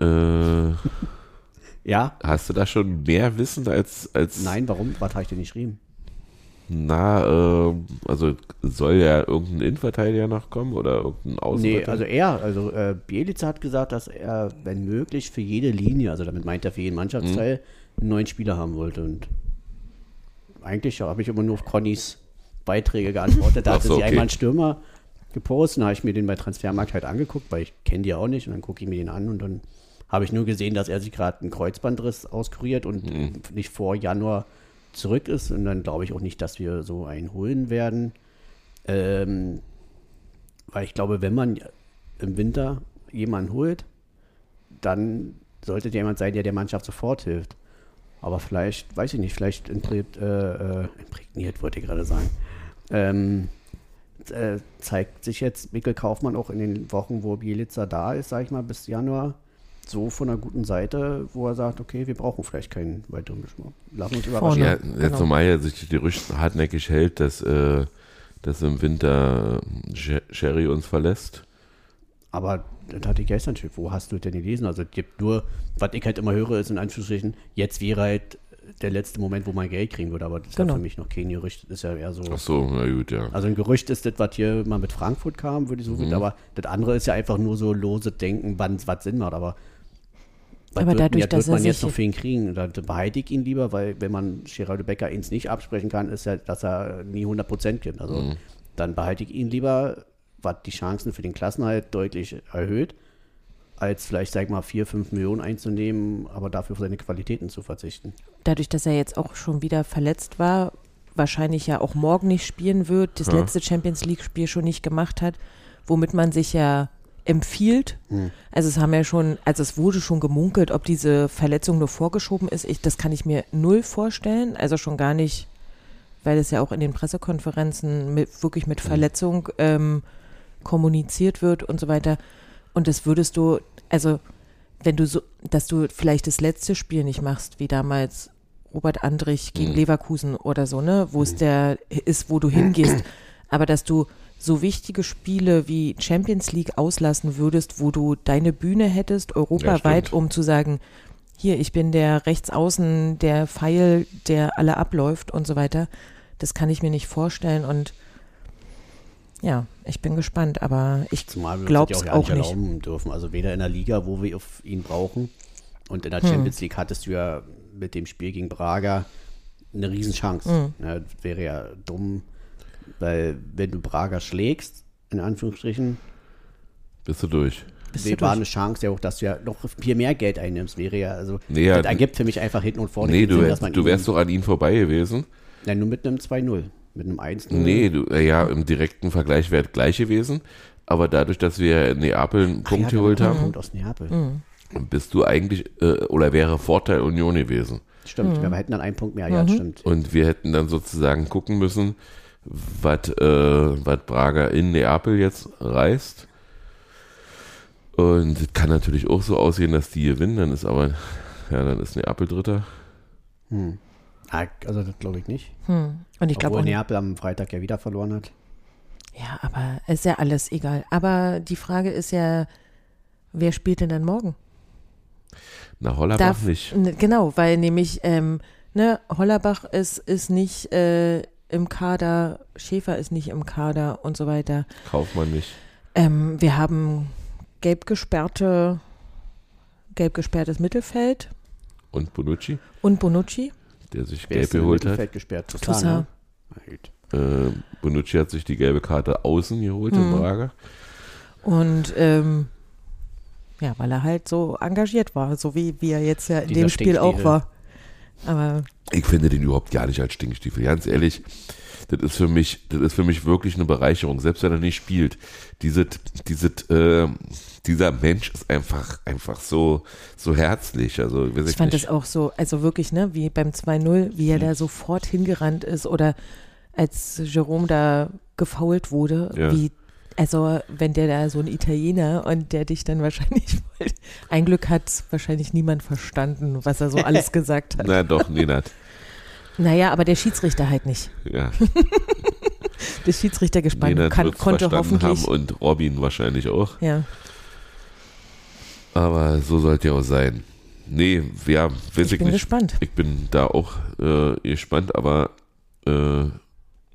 Äh, ja, hast du da schon mehr Wissen als, als nein, warum? Was habe ich denn nicht geschrieben? Na, äh, also soll ja irgendein Innenverteidiger noch kommen oder irgendein Außenverteidiger? Nee, also er, also äh, Bielica hat gesagt, dass er, wenn möglich, für jede Linie, also damit meint er für jeden Mannschaftsteil, einen neuen Spieler haben wollte. Und eigentlich habe ich immer nur auf Connys Beiträge geantwortet. Da hatte so, sie okay. einmal einen Stürmer gepostet, dann habe ich mir den bei Transfermarkt halt angeguckt, weil ich kenne die auch nicht. Und dann gucke ich mir den an und dann habe ich nur gesehen, dass er sich gerade einen Kreuzbandriss auskuriert und Mhm. nicht vor Januar zurück ist. Und dann glaube ich auch nicht, dass wir so einen holen werden. Ähm, weil ich glaube, wenn man im Winter jemanden holt, dann sollte jemand sein, der der Mannschaft sofort hilft. Aber vielleicht, weiß ich nicht, vielleicht imprä- äh, äh, imprägniert, wollte ich gerade sagen. Ähm, äh, zeigt sich jetzt Mikkel Kaufmann auch in den Wochen, wo Bielica da ist, sag ich mal, bis Januar, so von einer guten Seite, wo er sagt, okay, wir brauchen vielleicht keinen weiteren Geschmack. Lassen uns überraschen. Vorne. Ja, Genau. jetzt normal ja sich die Gerüchte hartnäckig hält, dass, äh, dass im Winter Sher- Sherry uns verlässt. Aber das hatte ich gestern schon. Wo hast du denn gelesen? Also es gibt nur, was ich halt immer höre, ist in Anführungsstrichen, jetzt wäre halt der letzte Moment, wo man Geld kriegen würde, aber das ist Genau. ja für mich noch kein Gerücht. Das ist ja eher so. Ach so, na gut, ja. Also ein Gerücht ist das, was hier mal mit Frankfurt kam, würde ich so Mhm. aber das andere ist ja einfach nur so lose Denken, wann es was Sinn macht, aber Aber wird, dadurch, was dass man jetzt noch für ihn kriegen? Da behalte ich ihn lieber, weil wenn man Geraldo Becker ins nicht absprechen kann, ist ja, dass er nie 100% gibt. Also Mhm. dann behalte ich ihn lieber, was die Chancen für den Klassenhalt deutlich erhöht, als vielleicht, sag mal, 4, 5 Millionen einzunehmen, aber dafür auf seine Qualitäten zu verzichten. Dadurch, dass er jetzt auch schon wieder verletzt war, wahrscheinlich ja auch morgen nicht spielen wird, das Ja. letzte Champions League-Spiel schon nicht gemacht hat, womit man sich ja empfiehlt. Also es haben ja schon, also es wurde schon gemunkelt, ob diese Verletzung nur vorgeschoben ist. Ich, das kann ich mir null vorstellen. Also schon gar nicht, weil es ja auch in den Pressekonferenzen mit, wirklich mit Verletzung ähm, kommuniziert wird und so weiter. Und das würdest du, also wenn du so, dass du vielleicht das letzte Spiel nicht machst, wie damals Robert Andrich gegen Mhm. Leverkusen oder so, ne, wo es der ist, wo du hingehst, aber dass du so wichtige Spiele wie Champions League auslassen würdest, wo du deine Bühne hättest, europaweit, stimmt. um zu sagen, hier, ich bin der Rechtsaußen, der Pfeil, der alle abläuft und so weiter. Das kann ich mir nicht vorstellen und ja, ich bin gespannt, aber ich glaub's uns das ja auch, auch ja nicht. erlauben dürfen. Also weder in der Liga, wo wir ihn brauchen, und in der Hm. Champions League hattest du ja mit dem Spiel gegen Braga eine Riesenchance. Hm. Ja, wäre ja dumm, weil wenn du Braga schlägst, in Anführungsstrichen, Bist du durch. bist war durch. eine Chance ja auch, dass du ja noch viel mehr Geld einnimmst. Wäre ja, also Nee, ja, das ergibt für mich einfach hinten und vorne Nee, du, Sinn, wär, dass man du ihn- wärst doch an ihn vorbei gewesen. Nein, nur mit einem 2-0. Mit einem 1-0. Nee, du, äh, ja, im direkten Vergleich wäre es gleich gewesen. Aber dadurch, dass wir in Neapel einen Ach Punkt ja, geholt genau, haben, Punkt aus Neapel. Mhm. bist du eigentlich, äh, oder wäre Vorteil Union gewesen. Stimmt, wir hätten dann einen Punkt mehr. Ja, stimmt. Und wir hätten dann sozusagen gucken müssen, was äh, was Braga in Neapel jetzt reißt. Und es kann natürlich auch so aussehen, dass die gewinnen, dann ist aber, ja, dann ist Neapel Dritter. Hm. Ah, Also das glaube ich nicht. Hm. Und ich glaube. Neapel am Freitag ja wieder verloren hat. Ja, aber ist ja alles egal. Aber die Frage ist ja, wer spielt denn dann morgen? Nach Hollerbach Darf- nicht. Genau, weil nämlich, ähm, ne, Hollerbach ist, ist nicht äh, im Kader, Schäfer ist nicht im Kader und so weiter. Kaufmann nicht. Ähm, wir haben gelb gesperrte, gelb gesperrtes Mittelfeld Und Bonucci, und Bonucci. der sich Wer gelb im geholt hat. Mittelfeld gesperrt? Toussaint. Ne? Äh, Bonucci hat sich die gelbe Karte außen geholt Hm. in Braga. Und ähm, ja, weil er halt so engagiert war, so wie, wie er jetzt ja in Dieser dem Spiel auch war. Aber Ich finde den überhaupt gar nicht als Stinkstiefel. Ganz ehrlich, das ist für mich, das ist für mich wirklich eine Bereicherung. Selbst wenn er nicht spielt, diese, diese, äh, dieser Mensch ist einfach, einfach so, so herzlich. Also, weiß ich fand nicht. das auch so, also wirklich, ne, wie beim 2-0, wie er da sofort hingerannt ist oder als Jerome da gefault wurde, Ja. wie, also wenn der da so ein Italiener und der dich dann wahrscheinlich, ein Glück hat wahrscheinlich niemand verstanden, was er so alles gesagt hat. Na doch, Nenad. Naja, aber der Schiedsrichter halt nicht. Ja, Der Schiedsrichter gespannt Nenad kann, konnte verstanden hoffentlich, haben und Robin wahrscheinlich auch. ja, Aber so sollte ja auch sein. Nee, ja, weiß ich, ich bin nicht. gespannt. Ich bin da auch äh, gespannt, aber äh,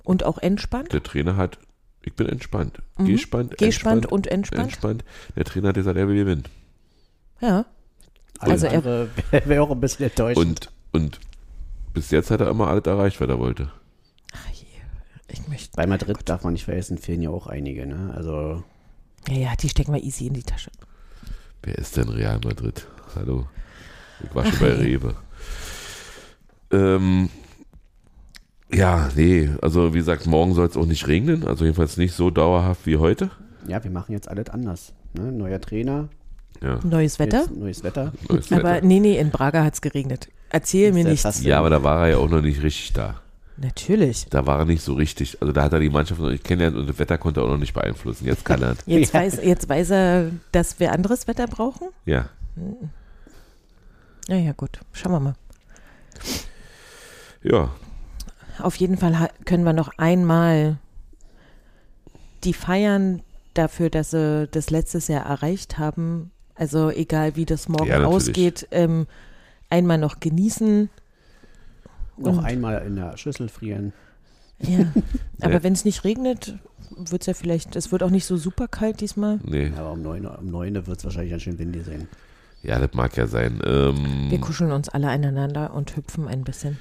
Und auch entspannt? der Trainer hat, ich bin entspannt. Mhm. Gespannt, Gespannt entspannt, und entspannt? entspannt. Der Trainer hat gesagt, er will gewinnen. Ja. Also er- andere wäre auch ein bisschen enttäuschend. Und, und bis jetzt hat er immer alles erreicht, was er wollte. Ach je, ich möchte. Bei Madrid darf man nicht vergessen, fehlen ja auch einige. Ne? Also Ja, ja, die stecken wir easy in die Tasche. Wer ist denn Real Madrid? Hallo. Ich war schon bei Rewe. Ähm, ja, nee, also wie gesagt, morgen soll es auch nicht regnen, also jedenfalls nicht so dauerhaft wie heute. ja, wir machen jetzt alles anders. Ne? Neuer Trainer, Ja, Neues Wetter? jetzt neues Wetter. neues Aber Wetter. nee, nee, in Braga hat es geregnet. Erzähl mir nichts. Ja, aber da war er ja auch noch nicht richtig da. Natürlich. Da war er nicht so richtig. Also da hat er die Mannschaft noch nicht kennengelernt und das Wetter konnte er auch noch nicht beeinflussen. Jetzt kann er. Jetzt, Ja. weiß, jetzt weiß er, dass wir anderes Wetter brauchen? Ja. Ja, ja, gut. Schauen wir mal. Ja, Auf jeden Fall können wir noch einmal die feiern dafür, dass sie das letztes Jahr erreicht haben. Also egal, wie das morgen Ja, ausgeht, ähm, einmal noch genießen. Noch einmal in der Schüssel frieren. Ja. Aber wenn es nicht regnet, wird es ja vielleicht, es wird auch nicht so super kalt diesmal. Nee, Aber um 9, Uhr- um 9 Uhr wird es wahrscheinlich ganz schön windig sein. ja, das mag ja sein. Ähm, Wir kuscheln uns alle aneinander und hüpfen ein bisschen.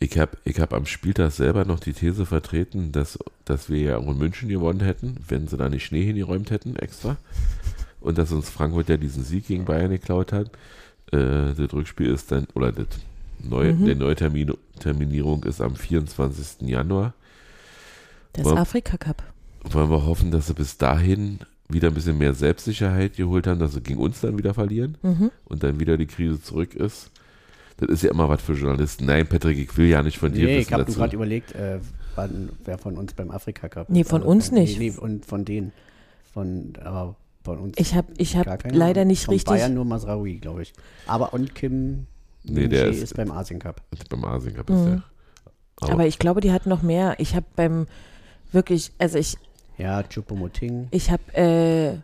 Ich habe ich hab am Spieltag selber noch die These vertreten, dass, dass wir ja auch in München gewonnen hätten, wenn sie da nicht Schnee hingeräumt hätten extra. Und dass uns Frankfurt ja diesen Sieg gegen Bayern geklaut hat. Äh, das Rückspiel ist dann, oder das Neu, Mhm. der Neuterminierung ist am 24. Januar. Das Wa- Afrika Cup. Wollen wir hoffen, dass sie bis dahin wieder ein bisschen mehr Selbstsicherheit geholt haben, dass sie gegen uns dann wieder verlieren Mhm. und dann wieder die Krise zurück ist. Das ist ja immer was für Journalisten. Nein, Patrick, ich will ja nicht von dir Nee, ich wissen habe dazu. gerade überlegt, äh, wann, wer von uns beim Afrika Cup Nee, ist. von Also, uns nee, nicht. Nee, und von denen. Von, aber von uns. Ich habe ich hab leider Ahnung. nicht von richtig. Bayern nur Masraoui, glaube ich. Aber und Kim Nee, der ist- ist beim Asien Cup. Beim Asien Cup ist Mhm. der. Aber, Aber ich glaube, die hat noch mehr. Ich habe beim wirklich, also ich, Ja, Chupomoting. ich habe äh,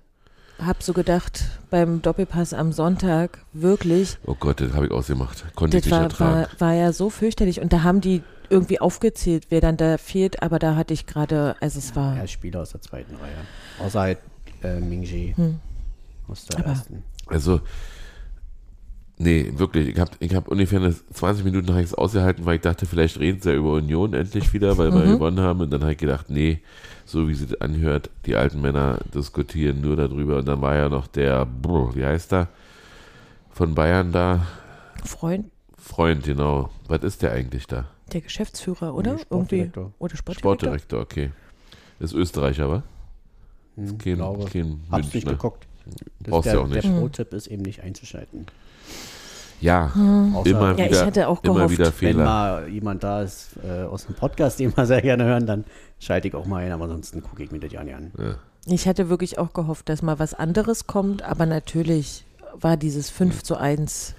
hab so gedacht, beim Doppelpass am Sonntag, wirklich, oh Gott, das habe ich ausgemacht. Konnte ich das nicht war, ertragen. war, war ja so fürchterlich. Und da haben die irgendwie aufgezählt, wer dann da fehlt, aber da hatte ich gerade, also es war. Er Spieler aus der zweiten Reihe. Außer halt äh, Ming-jae Hm. aus der Aber- ersten. Also, nee, wirklich. Ich habe ich hab ungefähr eine 20 Minuten habe ich es ausgehalten, weil ich dachte, vielleicht reden sie ja über Union endlich wieder, weil wir Mhm. gewonnen haben. Und dann habe ich gedacht, nee, so wie sie das anhört, die alten Männer diskutieren nur darüber. Und dann war ja noch der, brr, wie heißt er, von Bayern da, Freund, Freund, genau. Was ist der eigentlich da? der Geschäftsführer, oder? Irgendwie. Sportdirektor. Oder Sportdirektor. Sportdirektor, okay. Ist Österreicher, wa? Hm, Kein, glaube. kein Hab's nicht geguckt. Brauchst der, du auch nicht. Der Pro-Tipp ist eben nicht einzuschalten. Ja, Außer, immer Ja, ich wieder, hatte auch immer gehofft, wieder wenn Fehler. mal jemand da ist äh, aus dem Podcast, den wir sehr gerne hören, dann schalte ich auch mal ein, aber ansonsten gucke ich mir das ja nicht an. Ja. Ich hatte wirklich auch gehofft, dass mal was anderes kommt, aber natürlich war dieses 5 zu 1.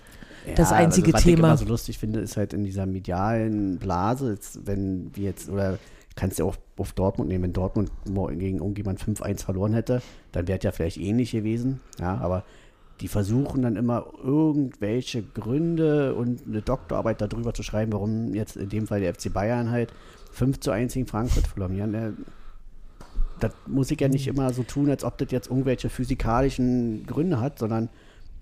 Das einzige was Thema. ich immer so lustig finde, ist halt in dieser medialen Blase, jetzt, wenn wir jetzt, oder kannst du auch auf Dortmund nehmen, wenn Dortmund morgen gegen irgendjemand 5-1 verloren hätte, dann wäre es ja vielleicht ähnlich gewesen, ja, aber die versuchen dann immer irgendwelche Gründe und eine Doktorarbeit darüber zu schreiben, warum jetzt in dem Fall der FC Bayern halt 5 zu 1 gegen Frankfurt verloren. Ja, ne, das muss ich ja nicht immer so tun, als ob das jetzt irgendwelche physikalischen Gründe hat, sondern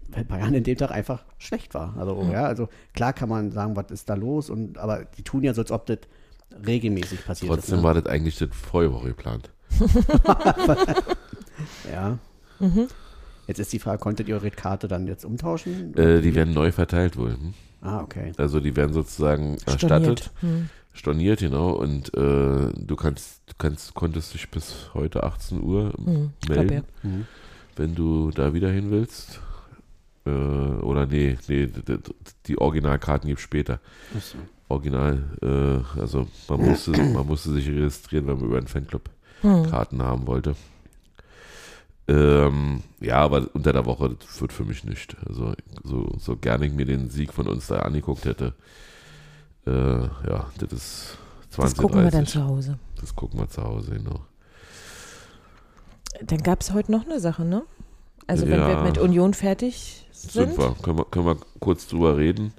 weil Bayern in dem Tag einfach schlecht war. Also, ja, also klar kann man sagen, was ist da los, und, aber die tun ja so, als ob das regelmäßig passiert Trotzdem ist. Ne? war das eigentlich das Vorwoche geplant. Ja. Mhm. Jetzt ist die Frage, konntet ihr eure Karte dann jetzt umtauschen? Äh, die werden neu verteilt wohl. Hm? ah, okay. Also die werden sozusagen Storniert. erstattet, Hm. storniert, genau. Und äh, du kannst, du kannst, konntest dich bis heute 18 Uhr Hm. Melden, ja. Mhm. wenn du da wieder hin willst. Äh, oder nee, nee, die Originalkarten gibt später. Achso. Original, äh, also man musste, man musste sich registrieren, wenn man über einen Fanclub Hm. Karten haben wollte. Ähm, ja, aber unter der Woche das wird für mich nicht. Also so, so gerne ich mir den Sieg von uns da angeguckt hätte. Äh, ja, das ist 20, Das gucken wir dann 30. zu Hause. Das gucken wir zu Hause, genau. Dann gab es heute noch eine Sache, ne? Also wenn Ja. wir mit Union fertig sind. Wir. Können wir, können wir kurz drüber reden.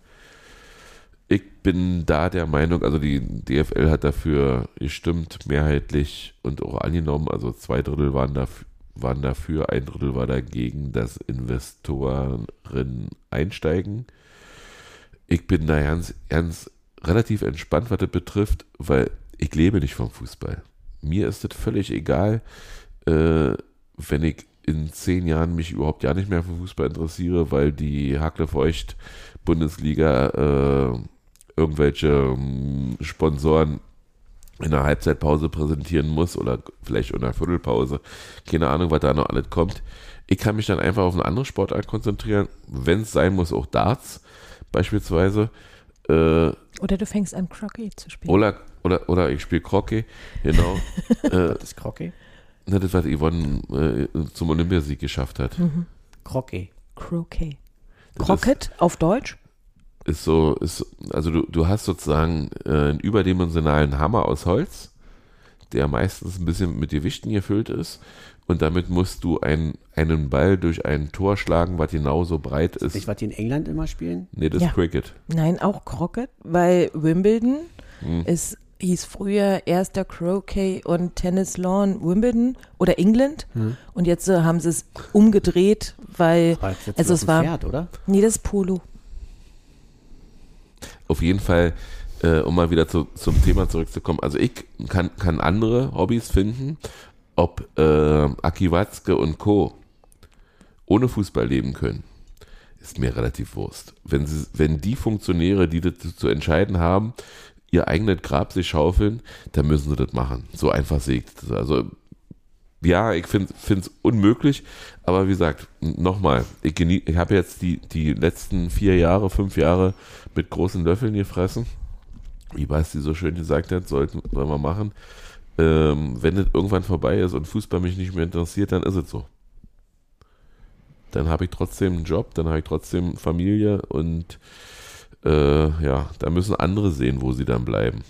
Ich bin da der Meinung, also die DFL hat dafür gestimmt, mehrheitlich und auch angenommen, also zwei Drittel waren dafür, waren dafür ein Drittel war dagegen, dass Investoren einsteigen. Ich bin da ganz, ganz relativ entspannt, was das betrifft, weil ich lebe nicht vom Fußball. Mir ist es völlig egal, äh, wenn ich in zehn Jahren mich überhaupt ja nicht mehr für Fußball interessiere, weil die Hackle-Feucht Bundesliga äh, irgendwelche ähm, Sponsoren in der Halbzeitpause präsentieren muss oder vielleicht in der Viertelpause. Keine Ahnung, was da noch alles kommt. Ich kann mich dann einfach auf eine andere Sportart konzentrieren, wenn es sein muss, auch Darts beispielsweise. Äh, Oder du fängst an, Croquet zu spielen. oder, oder, oder ich spiele Croquet, genau. äh, Das ist Croquet? ne, das, was Yvonne äh, zum Olympiasieg geschafft hat. Mhm. Croquet. Croquet. Croquet auf Deutsch? Ist so, ist, also du, du hast sozusagen äh, einen überdimensionalen Hammer aus Holz, der meistens ein bisschen mit Gewichten gefüllt ist. und damit musst du ein, einen Ball durch ein Tor schlagen, was genauso breit ist. Nicht, was die in England immer spielen? Nee, das Ja. ist Cricket. Nein, auch Crockett, weil Wimbledon Hm. ist, hieß früher erster Croquet und Tennis Lawn Wimbledon oder England. Hm. Und jetzt äh, haben sie es umgedreht, weil, jetzt also es war, Pferd, oder? nee, das ist Polo. Auf jeden Fall, äh, um mal wieder zu, zum Thema zurückzukommen. Also ich kann, kann andere Hobbys finden, ob äh, Aki Watzke und Co. ohne Fußball leben können. Ist mir relativ Wurst. Wenn, sie, wenn die Funktionäre, die das zu entscheiden haben, ihr eigenes Grab sich schaufeln, dann müssen sie das machen. So einfach ich das. Also ja, ich finde es unmöglich, aber wie gesagt, nochmal, ich, ich habe jetzt die, die letzten vier Jahre, fünf Jahre mit großen Löffeln gefressen. Wie Basti so schön gesagt hat, sollten wir mal machen. Ähm, wenn es irgendwann vorbei ist und Fußball mich nicht mehr interessiert, dann ist es so. Dann habe ich trotzdem einen Job, dann habe ich trotzdem Familie und äh, ja, da müssen andere sehen, wo sie dann bleiben.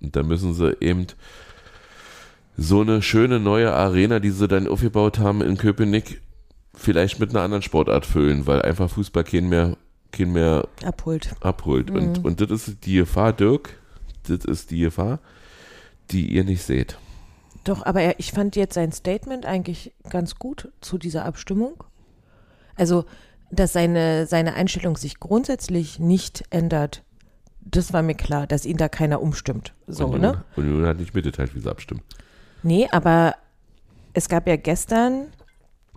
Und da müssen sie eben so eine schöne neue Arena, die sie dann aufgebaut haben in Köpenick, vielleicht mit einer anderen Sportart füllen, weil einfach Fußball keinen mehr, keinen mehr Abholt. abholt. Und, und das ist die Gefahr, Dirk, das ist die Gefahr, die ihr nicht seht. Doch, aber er, ich fand jetzt sein Statement eigentlich ganz gut zu dieser Abstimmung. Also, dass seine, seine Einstellung sich grundsätzlich nicht ändert, das war mir klar, dass ihn da keiner umstimmt. So, und, ne? Und Union hat nicht mitgeteilt, wie sie abstimmen. Nee, aber es gab ja gestern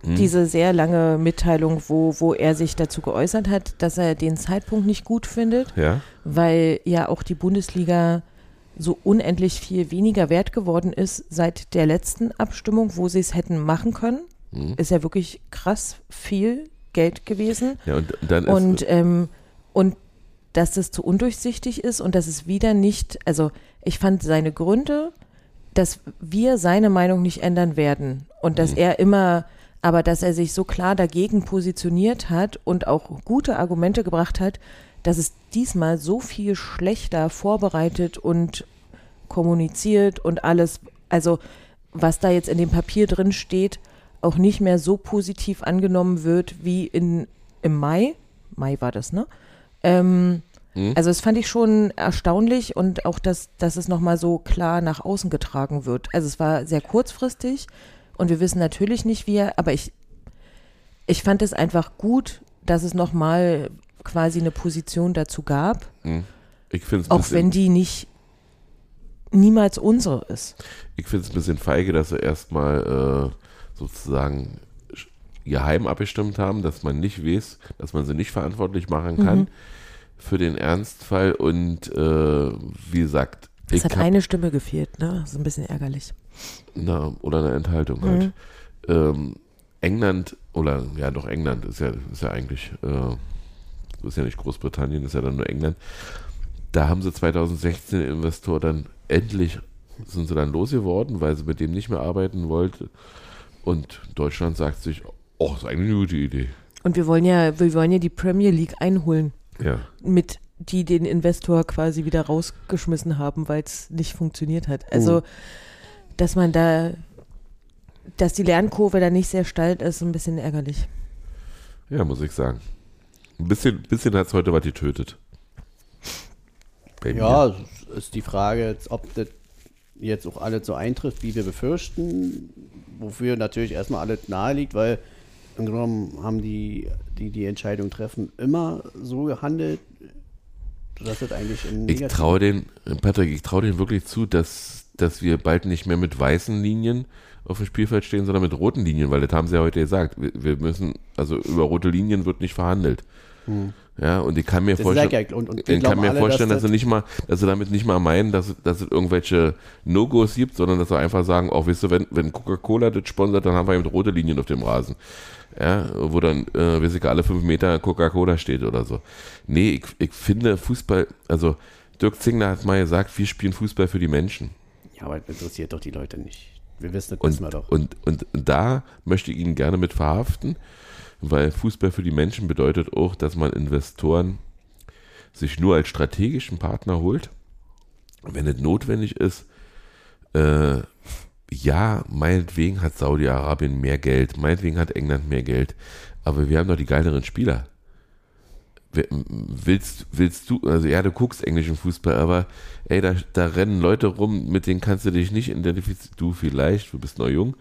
Hm. diese sehr lange Mitteilung, wo, wo er sich dazu geäußert hat, dass er den Zeitpunkt nicht gut findet, Ja? weil ja auch die Bundesliga so unendlich viel weniger wert geworden ist seit der letzten Abstimmung, wo sie es hätten machen können. Hm. Ist ja wirklich krass viel Geld gewesen. Ja, und dann ist, Und, ähm, und dass das zu undurchsichtig ist und dass es wieder nicht, also ich fand seine Gründe, dass wir seine Meinung nicht ändern werden und dass Mhm. er immer, aber dass er sich so klar dagegen positioniert hat und auch gute Argumente gebracht hat, dass es diesmal so viel schlechter vorbereitet und kommuniziert und alles, also was da jetzt in dem Papier drin steht, auch nicht mehr so positiv angenommen wird wie in, im Mai. Mai war das, ne? Ähm, Hm. Also das fand ich schon erstaunlich und auch, dass, dass es nochmal so klar nach außen getragen wird. Also es war sehr kurzfristig und wir wissen natürlich nicht, wie er, aber ich, ich fand es einfach gut, dass es nochmal quasi eine Position dazu gab, hm. ich finde es auch wenn die nicht niemals unsere ist. ich finde es ein bisschen feige, dass sie erstmal äh, sozusagen geheim abgestimmt haben, dass man nicht weiß, dass man sie nicht verantwortlich machen kann Mhm. Für den Ernstfall und äh, wie gesagt, Es hat hab- eine Stimme gefehlt, ne? Das ist ein bisschen ärgerlich. na, oder eine Enthaltung Mhm. halt. Ähm, England, oder ja doch England ist ja, ist ja eigentlich, äh, ist ja nicht Großbritannien, ist ja dann nur England. Da haben sie 2016 den Investor dann endlich, sind sie dann losgeworden, weil sie mit dem nicht mehr arbeiten wollte. Und Deutschland sagt sich, oh, ist eigentlich eine gute Idee. Und wir wollen ja, wir wollen ja die Premier League einholen. Ja, mit die den Investor quasi wieder rausgeschmissen haben, weil es nicht funktioniert hat. Also, dass man da, dass die Lernkurve da nicht sehr steil ist, ist ein bisschen ärgerlich. ja, muss ich sagen. Ein bisschen, bisschen hat es heute was getötet. Bei mir. Ja, es ist die Frage, jetzt, ob das jetzt auch alles so eintrifft, wie wir befürchten, wofür natürlich erstmal alles nahe liegt, weil im Grunde haben die, die die Entscheidung treffen, immer so gehandelt, dass das eigentlich in Ich traue den, Patrick, ich traue den wirklich zu, dass, dass wir bald nicht mehr mit weißen Linien auf dem Spielfeld stehen, sondern mit roten Linien, weil das haben sie ja heute gesagt. Wir, wir müssen, also über rote Linien wird nicht verhandelt. Ja, und ich kann mir Das vorstellen, ja, und- und ich kann mir alle, vorstellen, dass, dass sie nicht mal, dass sie damit nicht mal meinen, dass, dass es irgendwelche No-Gos gibt, sondern dass sie einfach sagen, auch weißt du, wenn, wenn Coca-Cola das sponsert, dann haben wir eben rote Linien auf dem Rasen. Ja, wo dann, äh, weiß ich, alle fünf Meter Coca-Cola steht oder so. Nee, ich, ich finde Fußball, also Dirk Zingler hat mal gesagt, wir spielen Fußball für die Menschen. Ja, aber das interessiert doch die Leute nicht. Wir wissen das Und, wir doch. und, und da möchte ich ihn gerne mit verhaften, weil Fußball für die Menschen bedeutet auch, dass man Investoren sich nur als strategischen Partner holt. Wenn es notwendig ist, äh, ja, meinetwegen hat Saudi-Arabien mehr Geld, meinetwegen hat England mehr Geld, aber wir haben doch die geileren Spieler. Willst, willst du, also ja, du guckst englischen Fußball, aber ey, da, da rennen Leute rum, mit denen kannst du dich nicht identifizieren. Du vielleicht, du bist noch jung,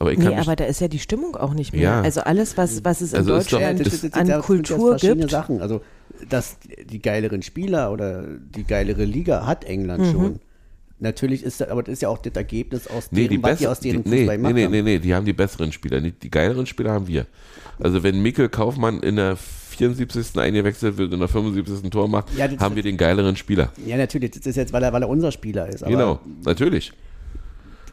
aber ich kann Nee, aber da ist ja die Stimmung auch nicht mehr. Ja. Also alles, was, was es in Also ist doch- Deutschland das- an das sind Kultur gibt. Sachen. Also, dass die geileren Spieler oder die geilere Liga hat England Mhm. schon. Natürlich ist das, aber das ist ja auch das Ergebnis aus Nee, die, deren, was die aus deren die, nee, Fußball nee, machen. nee, nee, nee, die haben die besseren Spieler. Die geileren Spieler haben wir. Also wenn Mikkel Kaufmann in der 74. eingewechselt wird und in der 75. Tor macht, Ja, das- haben wir den geileren Spieler. Ja, natürlich, das ist jetzt, weil er, weil er unser Spieler ist. Genau, natürlich.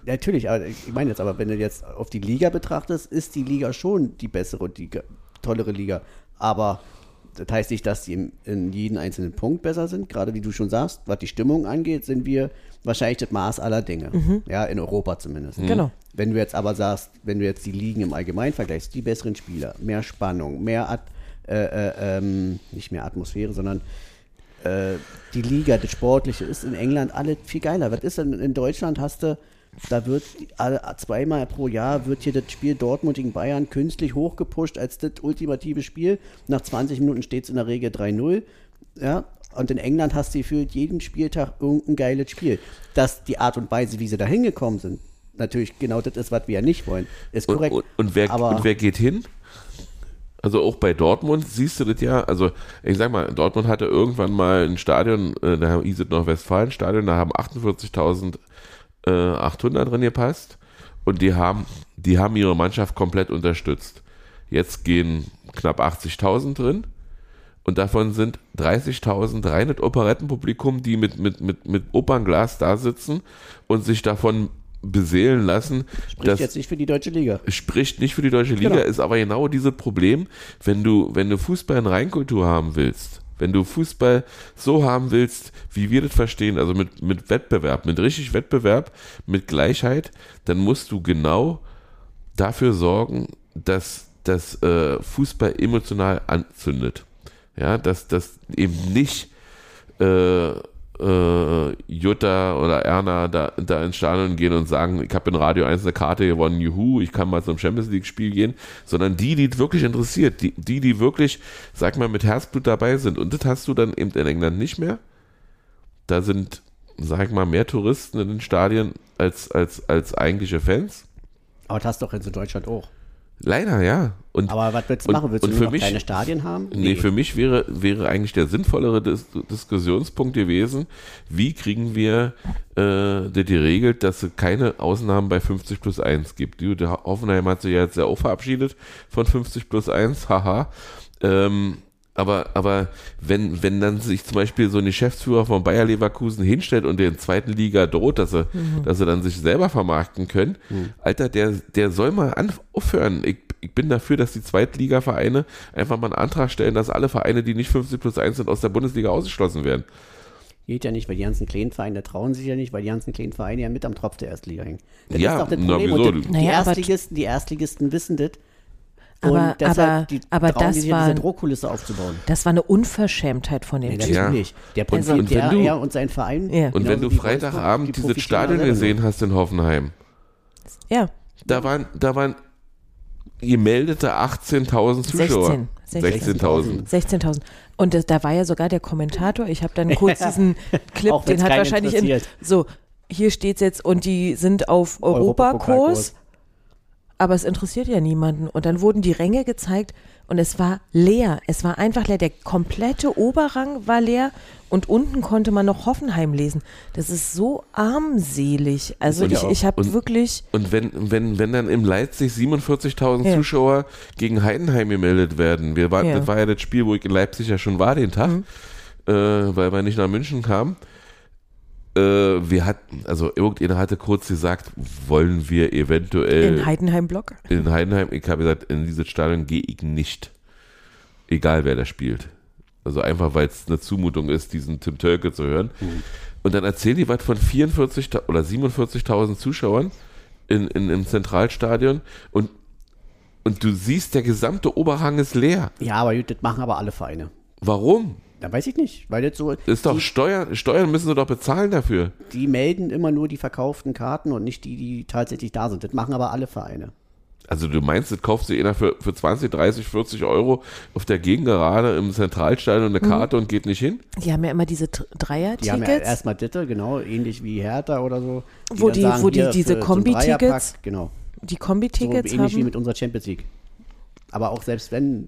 Natürlich, aber ich meine jetzt, aber wenn du jetzt auf die Liga betrachtest, ist die Liga schon die bessere und die tollere Liga. Aber das heißt nicht, dass die in, jedem einzelnen Punkt besser sind. Gerade wie du schon sagst, was die Stimmung angeht, sind wir wahrscheinlich das Maß aller Dinge. Ja, in Europa zumindest. Genau. Wenn du jetzt aber sagst, wenn du jetzt die Ligen im Allgemeinen vergleichst, die besseren Spieler, mehr Spannung, mehr, At äh, äh, ähm, nicht mehr Atmosphäre, sondern äh, die Liga, das Sportliche ist in England alles viel geiler. Was ist denn in Deutschland? Hast du, da wird zweimal pro Jahr wird hier das Spiel Dortmund gegen Bayern künstlich hochgepusht als das ultimative Spiel. Nach 20 Minuten steht es in der Regel 3-0. Ja, und in England hast du gefühlt jeden Spieltag irgendein geiles Spiel. Dass die Art und Weise, wie sie da hingekommen sind, natürlich genau das ist, was wir ja nicht wollen. Ist Und, korrekt. und, und, wer, aber und wer geht hin? Also auch bei Dortmund siehst du das ja, also ich sag mal, Dortmund hatte irgendwann mal ein Stadion, äh, da hieß es Nordwestfalen Stadion, da haben 48.800 drin gepasst und die haben, die haben ihre Mannschaft komplett unterstützt. Jetzt gehen knapp 80.000 drin und davon sind 30.000 reines Operettenpublikum, die mit, mit, mit, mit Opernglas da sitzen und sich davon beseelen lassen, spricht jetzt nicht für die deutsche Liga. spricht nicht für die deutsche Liga, Genau. ist aber genau dieses Problem, wenn du, wenn du Fußball in Reinkultur haben willst, wenn du Fußball so haben willst, wie wir das verstehen, also mit, mit Wettbewerb, mit richtig Wettbewerb, mit Gleichheit, dann musst du genau dafür sorgen, dass das äh, Fußball emotional anzündet. Ja, dass das eben nicht äh, äh, Jutta oder Erna da, da ins Stadion gehen und sagen, ich habe in Radio 1 eine Karte gewonnen, juhu, ich kann mal zum Champions League Spiel gehen, sondern die, die wirklich interessiert, die, die, die wirklich, sag mal, mit Herzblut dabei sind. Und das hast du dann eben in England nicht mehr. Da sind, sag mal, mehr Touristen in den Stadien als, als, als eigentliche Fans. Aber das hast du doch jetzt in Deutschland auch. Leider, ja. Und, Aber was willst du machen? Willst du für nur noch mich- kleine Stadien haben? Nee, für mich wäre, wäre eigentlich der sinnvollere Dis Diskussionspunkt gewesen, wie kriegen wir äh, das geregelt, dass es keine Ausnahmen bei 50 plus 1 gibt. Die, der Hoffenheim hat sich ja jetzt ja auch verabschiedet von 50 plus 1, haha. Ähm, aber, aber wenn, wenn dann sich zum Beispiel so ein Geschäftsführer von Bayer Leverkusen hinstellt und der zweiten Liga droht, dass sie, dass sie dann sich selber vermarkten können, Alter, der, der soll mal aufhören. Ich, ich bin dafür, dass die Zweitligavereine einfach mal einen Antrag stellen, dass alle Vereine, die nicht 50 plus 1 sind, aus der Bundesliga ausgeschlossen werden. Geht ja nicht, weil die ganzen kleinen Vereine trauen sich ja nicht, weil die ganzen kleinen Vereine ja mit am Tropf der Erstliga hängen. Das Ja, ist doch das na, Problem. wieso? Und die, die, Naja, aber- Erstligisten, die Erstligisten wissen das. Aber- und deshalb aber- die aber trauen das die sich ja war- diese Drohkulisse aufzubauen. Das war eine Unverschämtheit von den Nee, Typen. natürlich. Der Und- Prinzip, und wenn der, du- er und sein Verein. Ja. Und wenn du Freitagabend die dieses Stadion gesehen hast in Hoffenheim, Ja, da waren, da waren gemeldete 18.000 Zuschauer. 16, 16.000. 16.000. Und das, da war ja sogar der Kommentator. Ich habe dann kurz diesen Clip, den hat wahrscheinlich in, so, hier steht's jetzt und die sind auf Europakurs, Europapokalkurs. Aber es interessiert ja niemanden. Und dann wurden die Ränge gezeigt und es war leer. Es war einfach leer. Der komplette Oberrang war leer und unten konnte man noch Hoffenheim lesen. Das ist so armselig. Also Und- ich, ich habe wirklich, Und wenn, wenn, wenn dann im Leipzig 47.000 Ja. Zuschauer gegen Heidenheim gemeldet werden, wir waren, Ja. Mhm. das war ja das Spiel, wo ich in Leipzig ja schon war den Tag, äh, weil wir nicht nach München kamen. Äh, wir hatten, also irgendjemand hatte kurz gesagt, wollen wir eventuell in Heidenheim-Block. in Heidenheim, ich habe gesagt, in dieses Stadion gehe ich nicht. Egal wer da spielt. Also einfach, weil es eine Zumutung ist, diesen Tim Tölke zu hören. Und dann erzählen die was von 44 oder 47.000 Zuschauern in, in, im Zentralstadion und, und du siehst, der gesamte Oberhang ist leer. Ja, aber gut, das machen aber alle Vereine. Warum? Da weiß ich nicht, weil jetzt so. Ist doch die, Steuern, Steuern müssen sie doch bezahlen dafür. die melden immer nur die verkauften Karten und nicht die, die tatsächlich da sind. Das machen aber alle Vereine. Also du meinst, das kauft sich einer für, für 20, 30, 40 Euro auf der Gegengerade im Zentralstadion eine Karte und geht nicht hin? Die haben ja immer diese T- Die haben ja Dreier-Tickets, erstmal Ditte, genau, ähnlich wie Hertha oder so. Wo dann die- sagen, wo die diese so Kombi-Tickets Genau. die So Kombi-Tickets ähnlich wie haben. mit unserer Champions League. Aber auch selbst wenn,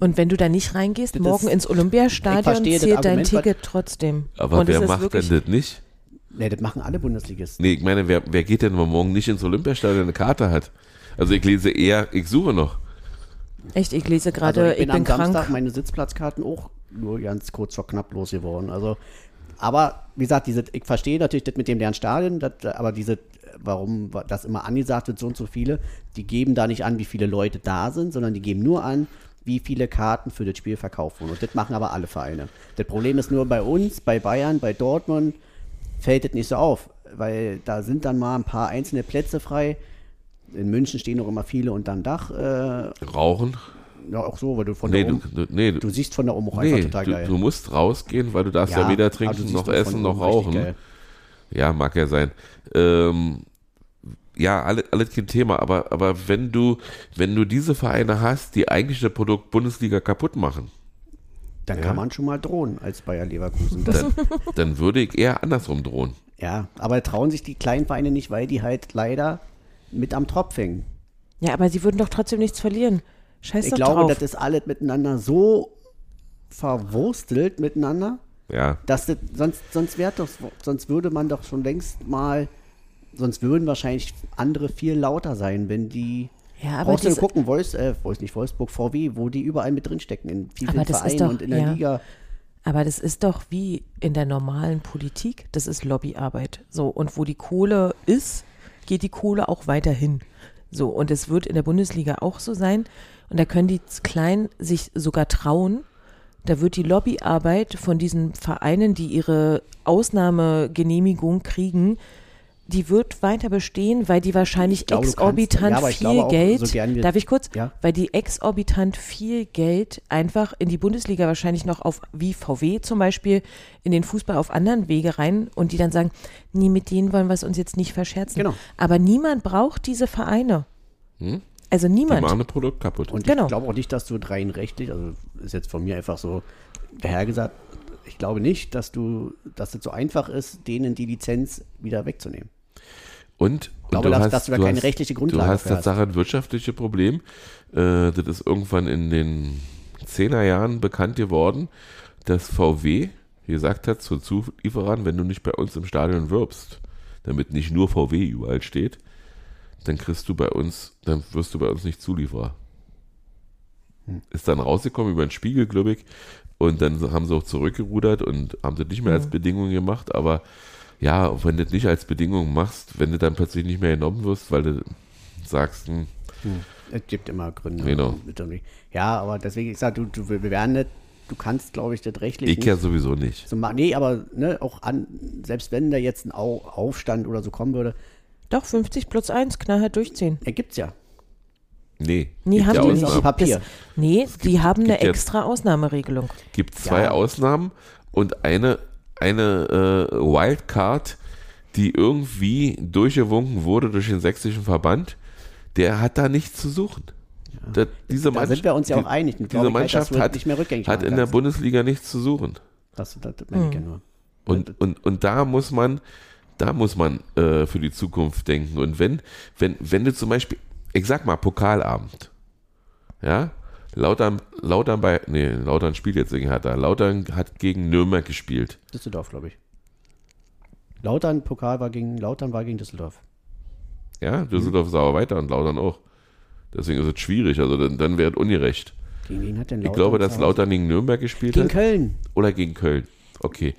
Und wenn du da nicht reingehst, Das morgen ins ich Olympiastadion, zählt dein Ticket trotzdem. Aber Und wer macht denn das nicht? ne, das machen alle Bundesligisten. Nee, ich meine, wer, wer geht denn, wenn man morgen nicht ins Olympiastadion eine Karte hat? Also ich lese eher, ich suche noch. Echt, ich lese gerade, also ich bin, am krank. Samstag meine Sitzplatzkarten auch nur ganz kurz vor knapp losgeworden. Also, aber wie gesagt, diese, ich verstehe natürlich das mit dem leeren Stadion, das, aber diese, warum das immer angesagt wird, so und so viele, die geben da nicht an, wie viele Leute da sind, sondern die geben nur an, wie viele Karten für das Spiel verkauft wurden. Und das machen aber alle Vereine. Das Problem ist nur bei uns, bei Bayern, bei Dortmund, fällt das nicht so auf, weil da sind dann mal ein paar einzelne Plätze frei. In München stehen noch immer viele unterm Dach. Äh, Rauchen? ja, auch so, weil du von Nee, der du, um, du, nee, du, siehst von da oben auch einfach nee, total du, geil. du musst rausgehen, weil du darfst ja, weder aber du trinken noch essen noch rauchen. Ja, mag ja sein. Ähm, ja, alle, alles kein Thema, aber, aber wenn du, wenn du diese Vereine hast, die eigentlich das Produkt Bundesliga kaputt machen, Dann Ja. kann man schon mal drohen als Bayer Leverkusen. dann, dann würde ich eher andersrum drohen. ja, aber trauen sich die kleinen Vereine nicht, weil die halt leider mit am Tropf hängen. Ja, aber sie würden doch trotzdem nichts verlieren. Scheiß Ich doch glaube, drauf. das ist alles miteinander so verwurstelt miteinander, Ja, dass das, sonst, sonst, wär doch, sonst würde man doch schon längst mal, sonst würden wahrscheinlich andere viel lauter sein, wenn die ja, aber Brauchst du gucken, Wolfs, äh, Wolfs, nicht Wolfsburg, VW, wo die überall mit drinstecken, in vielen Aber das ist Vereinen doch- und in der ja. Liga. aber das ist doch wie in der normalen Politik. Das ist Lobbyarbeit. So, und wo die Kohle ist, geht die Kohle auch weiterhin. So, und es wird in der Bundesliga auch so sein. Und da können die Kleinen sich sogar trauen. Da wird die Lobbyarbeit von diesen Vereinen, die ihre Ausnahmegenehmigung kriegen, die wird weiter bestehen, weil die wahrscheinlich Ich glaube, du kannst- exorbitant ja, viel auch, Geld, so wir- darf ich kurz, Ja. weil die exorbitant viel Geld einfach in die Bundesliga wahrscheinlich noch auf, wie VW zum Beispiel, in den Fußball auf anderen Wege rein und die dann sagen, nee, mit denen wollen wir es uns jetzt nicht verscherzen. Genau. Aber niemand braucht diese Vereine. Hm? Also die niemand. machen das Produkt kaputt. Und Genau. ich glaube auch nicht, dass du rein rechtlich, also ist jetzt von mir einfach so dahergesagt, ich glaube nicht, dass du, dass es so einfach ist, denen die Lizenz wieder wegzunehmen. Und, und glaube, du dass- hast, dass du da du keine hast, rechtliche Grundlage Du hast. Tatsache ein wirtschaftliches Problem. Äh, das ist irgendwann in den 10er Jahren bekannt geworden, dass VW gesagt hat zu Zulieferern, wenn du nicht bei uns im Stadion wirbst, damit nicht nur VW überall steht, dann kriegst du bei uns, dann wirst du bei uns nicht Zulieferer. Hm. Ist dann rausgekommen über den Spiegel, glaube ich, und dann haben sie auch zurückgerudert und haben das nicht mehr als Bedingung gemacht, aber ja, auch wenn du das nicht als Bedingung machst, wenn du dann plötzlich nicht mehr genommen wirst, weil du sagst, hm, Es gibt immer Gründe. Genau. Ja, aber deswegen, ich sage, du, du, wir werden nicht, du kannst, glaube ich, das rechtlich ich nicht ja sowieso nicht. so machen. Nee, aber ne, auch an, selbst wenn da jetzt ein Au Aufstand oder so kommen würde, Doch, 50 plus 1, knallhart durchziehen. er gibt's ja. Nee, Nee, gibt haben ja die nicht. Papier. Das, nee, die haben eine gibt ja- extra Ausnahmeregelung. gibt zwei Ja. Ausnahmen und eine, eine äh, Wildcard, die irgendwie durchgewunken wurde durch den sächsischen Verband, der hat da nichts zu suchen. Da, diese Da sind wir uns ja die- auch einig. Und Diese halt, Mannschaft hat, nicht mehr rückgängig hat in der. Bundesliga nichts zu suchen. Das, das, das meine ich ja nur. Und, und, und da muss man, da muss man äh, für die Zukunft denken. Und wenn, wenn, wenn du zum Beispiel, ich sag mal, Pokalabend, ja, Lautern, Lautern bei, nee, Lautern spielt jetzt gegen Hertha. Lautern hat gegen Nürnberg gespielt. Düsseldorf, glaube ich. Lautern, Pokal war gegen, Lautern war gegen Düsseldorf. Ja, Düsseldorf ist aber weiter und Lautern auch. Deswegen ist es schwierig. Also dann, dann wäre es ungerecht. Gegen wen hat denn Ich Lautern glaube, dass? Lautern gegen Nürnberg gespielt Gegen hat. Köln. Oder gegen Köln. Okay.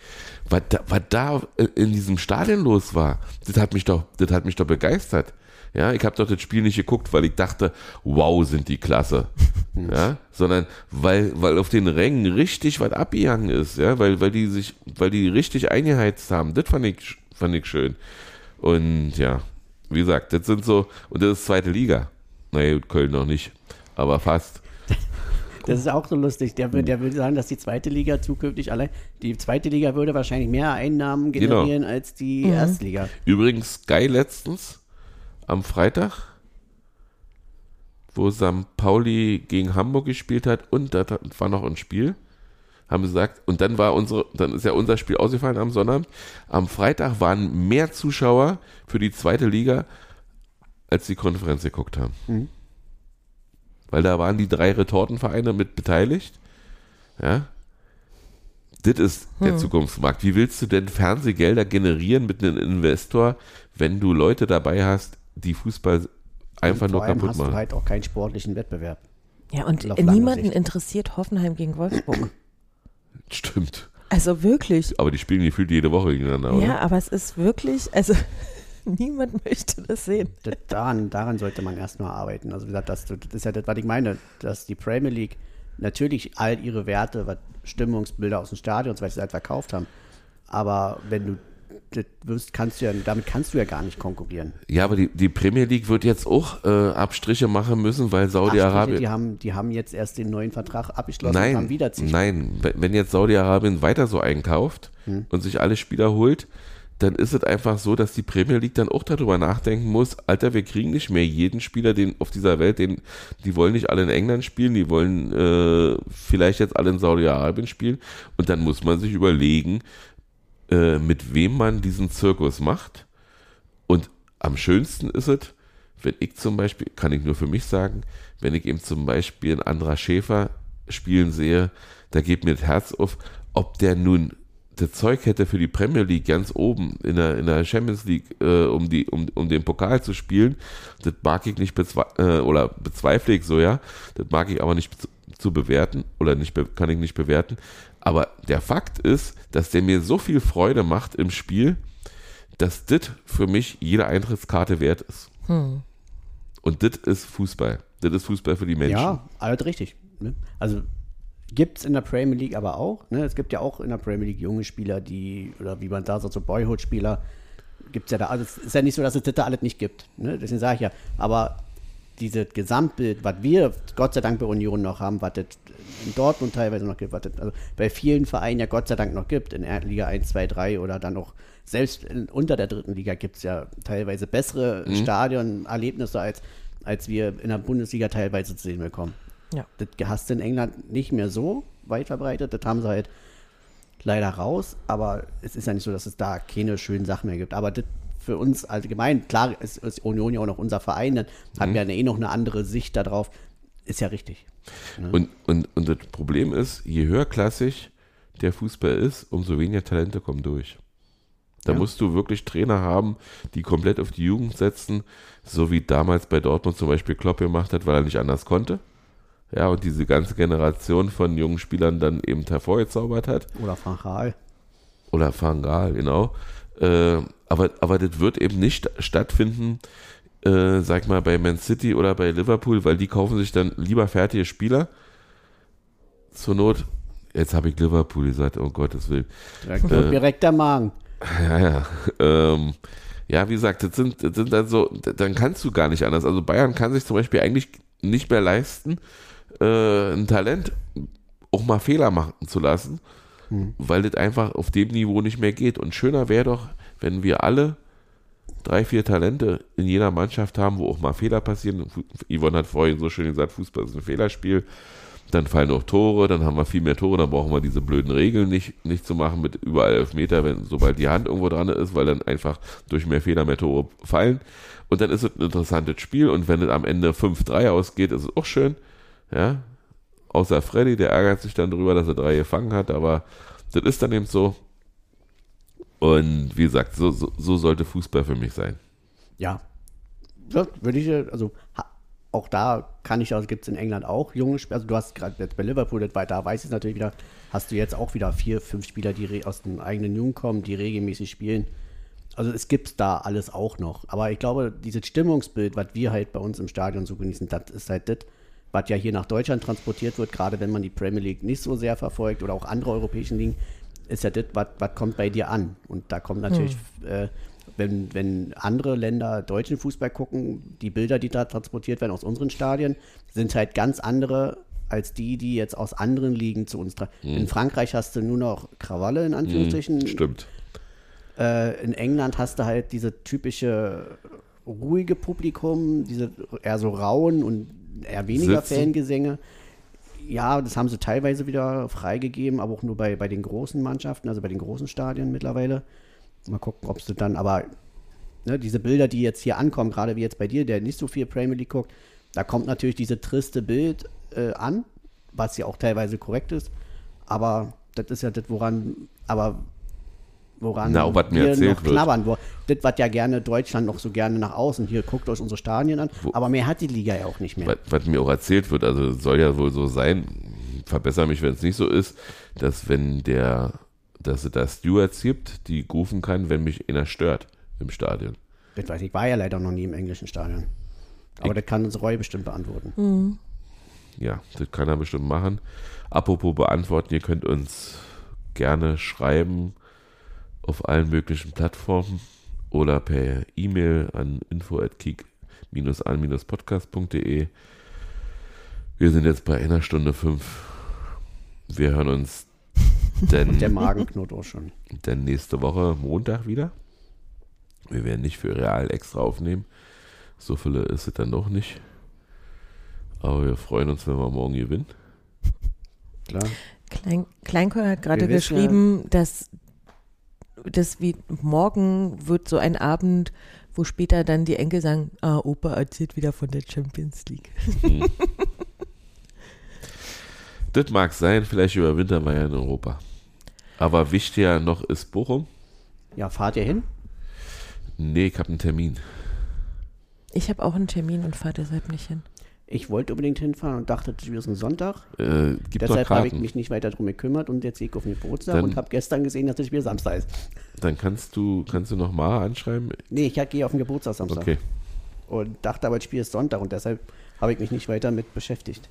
Was da, was da in diesem Stadion los war, das hat mich doch, das hat mich doch begeistert. Ja, ich habe doch das Spiel nicht geguckt, weil ich dachte, wow, sind die klasse. Ja, sondern weil, weil auf den Rängen richtig was abgegangen ist, ja, weil, weil die sich, weil die richtig eingeheizt haben. Das fand ich, fand ich schön. Und ja, wie gesagt, das sind so, und das ist zweite Liga. Naja, Köln noch nicht, aber fast. Das ist auch so lustig. Der, der will sagen, dass die zweite Liga zukünftig allein, die zweite Liga würde wahrscheinlich mehr Einnahmen Genau. generieren als die Erstliga. Übrigens Sky letztens am Freitag, wo St. Pauli gegen Hamburg gespielt hat und da war noch ein Spiel, haben sie gesagt, und dann war unsere, dann ist ja unser Spiel ausgefallen am Sonnabend. Am Freitag waren mehr Zuschauer für die zweite Liga, als die Konferenz geguckt haben. Mhm. Weil da waren die drei Retortenvereine mit beteiligt. Ja. Das ist der Zukunftsmarkt. Wie willst du denn Fernsehgelder generieren mit einem Investor, wenn du Leute dabei hast, die Fußball einfach Und nur kaputt hast machen? du halt auch keinen sportlichen Wettbewerb. Ja, und niemanden Sicht. interessiert Hoffenheim gegen Wolfsburg. Stimmt. Also wirklich. Aber die spielen gefühlt jede Woche gegeneinander, oder? Ja, aber es ist wirklich, also niemand möchte das sehen. Daran, daran sollte man erstmal arbeiten. Also wie gesagt, das, das ist ja das, was ich meine, dass die Premier League natürlich all ihre Werte, was Stimmungsbilder aus dem Stadion und so weiter halt verkauft haben. Aber wenn du das wirst, kannst du ja, damit kannst du ja gar nicht konkurrieren. Ja, aber die, die Premier League wird jetzt auch äh, Abstriche machen müssen, weil Saudi-Arabien. die, haben, die haben jetzt erst den neuen Vertrag abgeschlossen und haben Nein, wieder zig- nein, wenn wenn jetzt Saudi-Arabien weiter so einkauft Hm. und sich alle Spieler holt, dann ist es einfach so, dass die Premier League dann auch darüber nachdenken muss, Alter, wir kriegen nicht mehr jeden Spieler den auf dieser Welt, den, die wollen nicht alle in England spielen, die wollen äh, vielleicht jetzt alle in Saudi-Arabien spielen und dann muss man sich überlegen, äh, mit wem man diesen Zirkus macht und am schönsten ist es, wenn ich zum Beispiel, kann ich nur für mich sagen, wenn ich eben zum Beispiel einen anderer Schäfer spielen sehe, da geht mir das Herz auf, ob der nun das Zeug hätte für die Premier League ganz oben in der, in der Champions League, äh, um, die, um, um den Pokal zu spielen, das mag ich nicht bezwe äh, oder bezweifle ich so, ja. Das mag ich aber nicht zu, bewerten oder nicht kann ich nicht bewerten. Aber der Fakt ist, dass der mir so viel Freude macht im Spiel, dass das für mich jede Eintrittskarte wert ist. Und das ist Fußball. Das ist Fußball für die Menschen. Ja, alles richtig. Ne? Also gibt es in der Premier League aber auch. Ne? Es gibt ja auch in der Premier League junge Spieler, die, oder wie man da sagt, so Boyhood-Spieler, gibt es ja da. Also es ist ja nicht so, dass es das da alles nicht gibt. Ne? Deswegen sage ich ja. Aber dieses Gesamtbild, was wir Gott sei Dank bei Union noch haben, was es in Dortmund teilweise noch gibt, was es also bei vielen Vereinen ja Gott sei Dank noch gibt, in Liga 1, 2, 3 oder dann auch selbst in, unter der dritten Liga gibt es ja teilweise bessere Stadionerlebnisse, als, als wir in der Bundesliga teilweise zu sehen bekommen. Ja. Das hast du in England nicht mehr so weit verbreitet. Das haben sie halt leider raus. Aber es ist ja nicht so, dass es da keine schönen Sachen mehr gibt. Aber das für uns allgemein, klar ist, ist Union ja auch noch unser Verein, dann hat wir ja eh noch eine andere Sicht darauf. Ist ja richtig. Und, und, und das Problem ist, je höherklassig der Fußball ist, umso weniger Talente kommen durch. Da Ja. musst du wirklich Trainer haben, die komplett auf die Jugend setzen, so wie damals bei Dortmund zum Beispiel Klopp gemacht hat, weil er nicht anders konnte. Ja, und diese ganze Generation von jungen Spielern dann eben hervorgezaubert hat. Oder Frank Rahl. Oder Fangal, genau. Äh, aber, aber das wird eben nicht stattfinden, äh, sag mal, bei Man City oder bei Liverpool, weil die kaufen sich dann lieber fertige Spieler. Zur Not, jetzt habe ich Liverpool gesagt, um Gottes Willen. Direkt, direkt der Magen. Ja, ja. Ähm, ja, wie gesagt, das sind, das sind dann so, dann kannst du gar nicht anders. Also Bayern kann sich zum Beispiel eigentlich nicht mehr leisten, äh, ein Talent auch mal Fehler machen zu lassen, weil das einfach auf dem Niveau nicht mehr geht. Und schöner wäre doch, wenn wir alle drei, vier Talente in jeder Mannschaft haben, wo auch mal Fehler passieren. Yvonne hat vorhin so schön gesagt, Fußball ist ein Fehlerspiel. Dann fallen auch Tore, dann haben wir viel mehr Tore, dann brauchen wir diese blöden Regeln nicht, nicht zu machen mit überall Elfmeter, wenn, sobald die Hand irgendwo dran ist, weil dann einfach durch mehr Fehler mehr Tore fallen. Und dann ist es ein interessantes Spiel und wenn es am Ende 5-3 ausgeht, ist es auch schön. Ja. Außer Freddy, der ärgert sich dann darüber, dass er drei gefangen hat, aber das ist dann eben so. Und wie gesagt, so, so, so sollte Fußball für mich sein. Ja. ja würde ich, äh, also auch da kann ich, also gibt es in England auch junge Spieler. Also du hast gerade jetzt bei Liverpool, weiter, da weiß ich es natürlich wieder, hast du jetzt auch wieder vier, fünf Spieler, die aus dem eigenen Jugend kommen, die regelmäßig spielen. Also es gibt da alles auch noch. Aber ich glaube, dieses Stimmungsbild, was wir halt bei uns im Stadion so genießen, das ist halt das, was ja hier nach Deutschland transportiert wird, gerade wenn man die Premier League nicht so sehr verfolgt oder auch andere europäischen Ligen, ist ja das, was was kommt bei dir an. Und da kommt natürlich, äh, wenn, wenn andere Länder deutschen Fußball gucken, die Bilder, die da transportiert werden aus unseren Stadien, sind halt ganz andere als die, die jetzt aus anderen Ligen zu uns tragen. In Frankreich hast du nur noch Krawalle, in Anführungsstrichen. Stimmt. Äh, in England hast du halt diese typische ruhige Publikum, diese eher so rauen und eher weniger Sitzen. Fangesänge. Ja, das haben sie teilweise wieder freigegeben, aber auch nur bei, bei den großen Mannschaften, also bei den großen Stadien mittlerweile. Mal gucken, ob sie dann, aber ne, diese Bilder, die jetzt hier ankommen, gerade wie jetzt bei dir, der nicht so viel Premier League guckt, da kommt natürlich diese triste Bild äh, an, was ja auch teilweise korrekt ist. Aber das ist ja das, woran, aber woran Na, was mir wir erzählt noch wird. knabbern. Wo, das, was ja gerne Deutschland noch so gerne nach außen, hier guckt euch unsere Stadien an, aber mehr hat die Liga ja auch nicht mehr. Was, was mir auch erzählt wird, also soll ja wohl so sein, verbessere mich, wenn es nicht so ist, dass wenn der, dass es da Stewards gibt, die rufen kann, wenn mich einer stört im Stadion. Das weiß ich, ich war ja leider noch nie im englischen Stadion. Aber das kann uns Roy bestimmt beantworten. Ja, das kann er bestimmt machen. Apropos beantworten, ihr könnt uns gerne schreiben auf allen möglichen Plattformen oder per E-Mail an info@kick-an-podcast.de. Wir sind jetzt bei einer Stunde fünf. Wir hören uns denn, Der Magen knurrt auch schon. denn nächste Woche Montag wieder. Wir werden nicht für Real extra aufnehmen. So viele ist es dann noch nicht. Aber wir freuen uns, wenn wir morgen gewinnen. Klar. Klein, Kleinkoll hat gerade geschrieben, dass das wie morgen wird so ein Abend, wo später dann die Enkel sagen, ah, Opa erzählt wieder von der Champions League. Das mag sein, vielleicht überwintern wir ja in Europa. Aber wichtiger noch ist Bochum. Ja, fahrt ihr hin? Nee, ich habe einen Termin. Ich habe auch einen Termin und fahre deshalb nicht hin. Ich wollte unbedingt hinfahren und dachte, das ist ein Sonntag. Äh, Deshalb habe ich mich nicht weiter drum gekümmert und jetzt gehe ich auf den Geburtstag Dann- und habe gestern gesehen, dass es wieder Samstag ist. Dann kannst du, kannst du noch mal anschreiben. Nee, ich gehe auf den Geburtstag Samstag. Okay. Und dachte aber, das Spiel ist Sonntag und deshalb habe ich mich nicht weiter mit beschäftigt.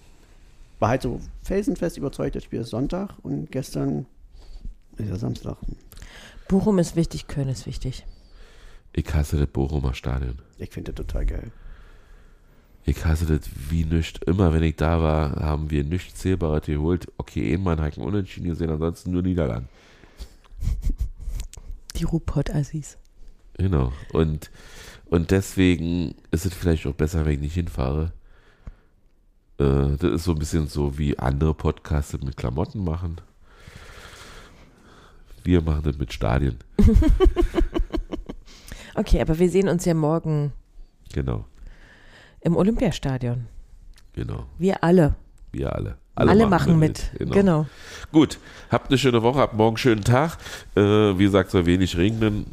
War halt so felsenfest überzeugt, das Spiel ist Sonntag und gestern ist ja Samstag. Bochum ist wichtig, Köln ist wichtig. Ich hasse das Bochumer Stadion. Ich finde das total geil. Ich hasse das wie nichts. Immer wenn ich da war, haben wir nichts Zählbares geholt. Okay, einmal einen unentschieden gesehen, ansonsten nur Niederlagen. Die Ruhrpott-Assis. Genau. Und, und deswegen ist es vielleicht auch besser, wenn ich nicht hinfahre. Äh, das ist so ein bisschen so, wie andere Podcasts mit Klamotten machen. Wir machen das mit Stadien. Okay, aber wir sehen uns ja morgen Genau, im Olympiastadion. genau. Wir alle. Wir alle. Alle, machen mit. Genau. Genau. Gut, habt eine schöne Woche, habt morgen einen schönen Tag. Äh, wie gesagt, soll wenig regnen.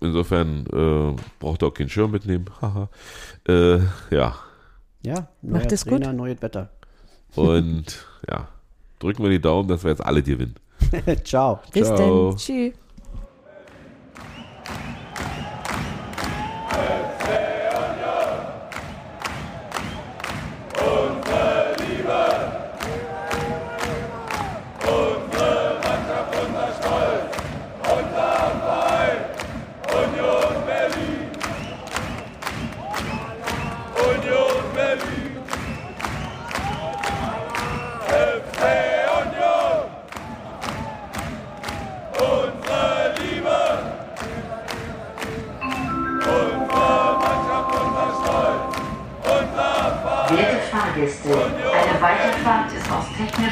Insofern äh, braucht ihr auch keinen Schirm mitnehmen. Haha. äh, ja, Ja, Macht es gut. Neues Wetter. und ja, drücken wir die Daumen, dass wir jetzt alle gewinnen. Ciao. Bis Ciao. dann. Tschüss.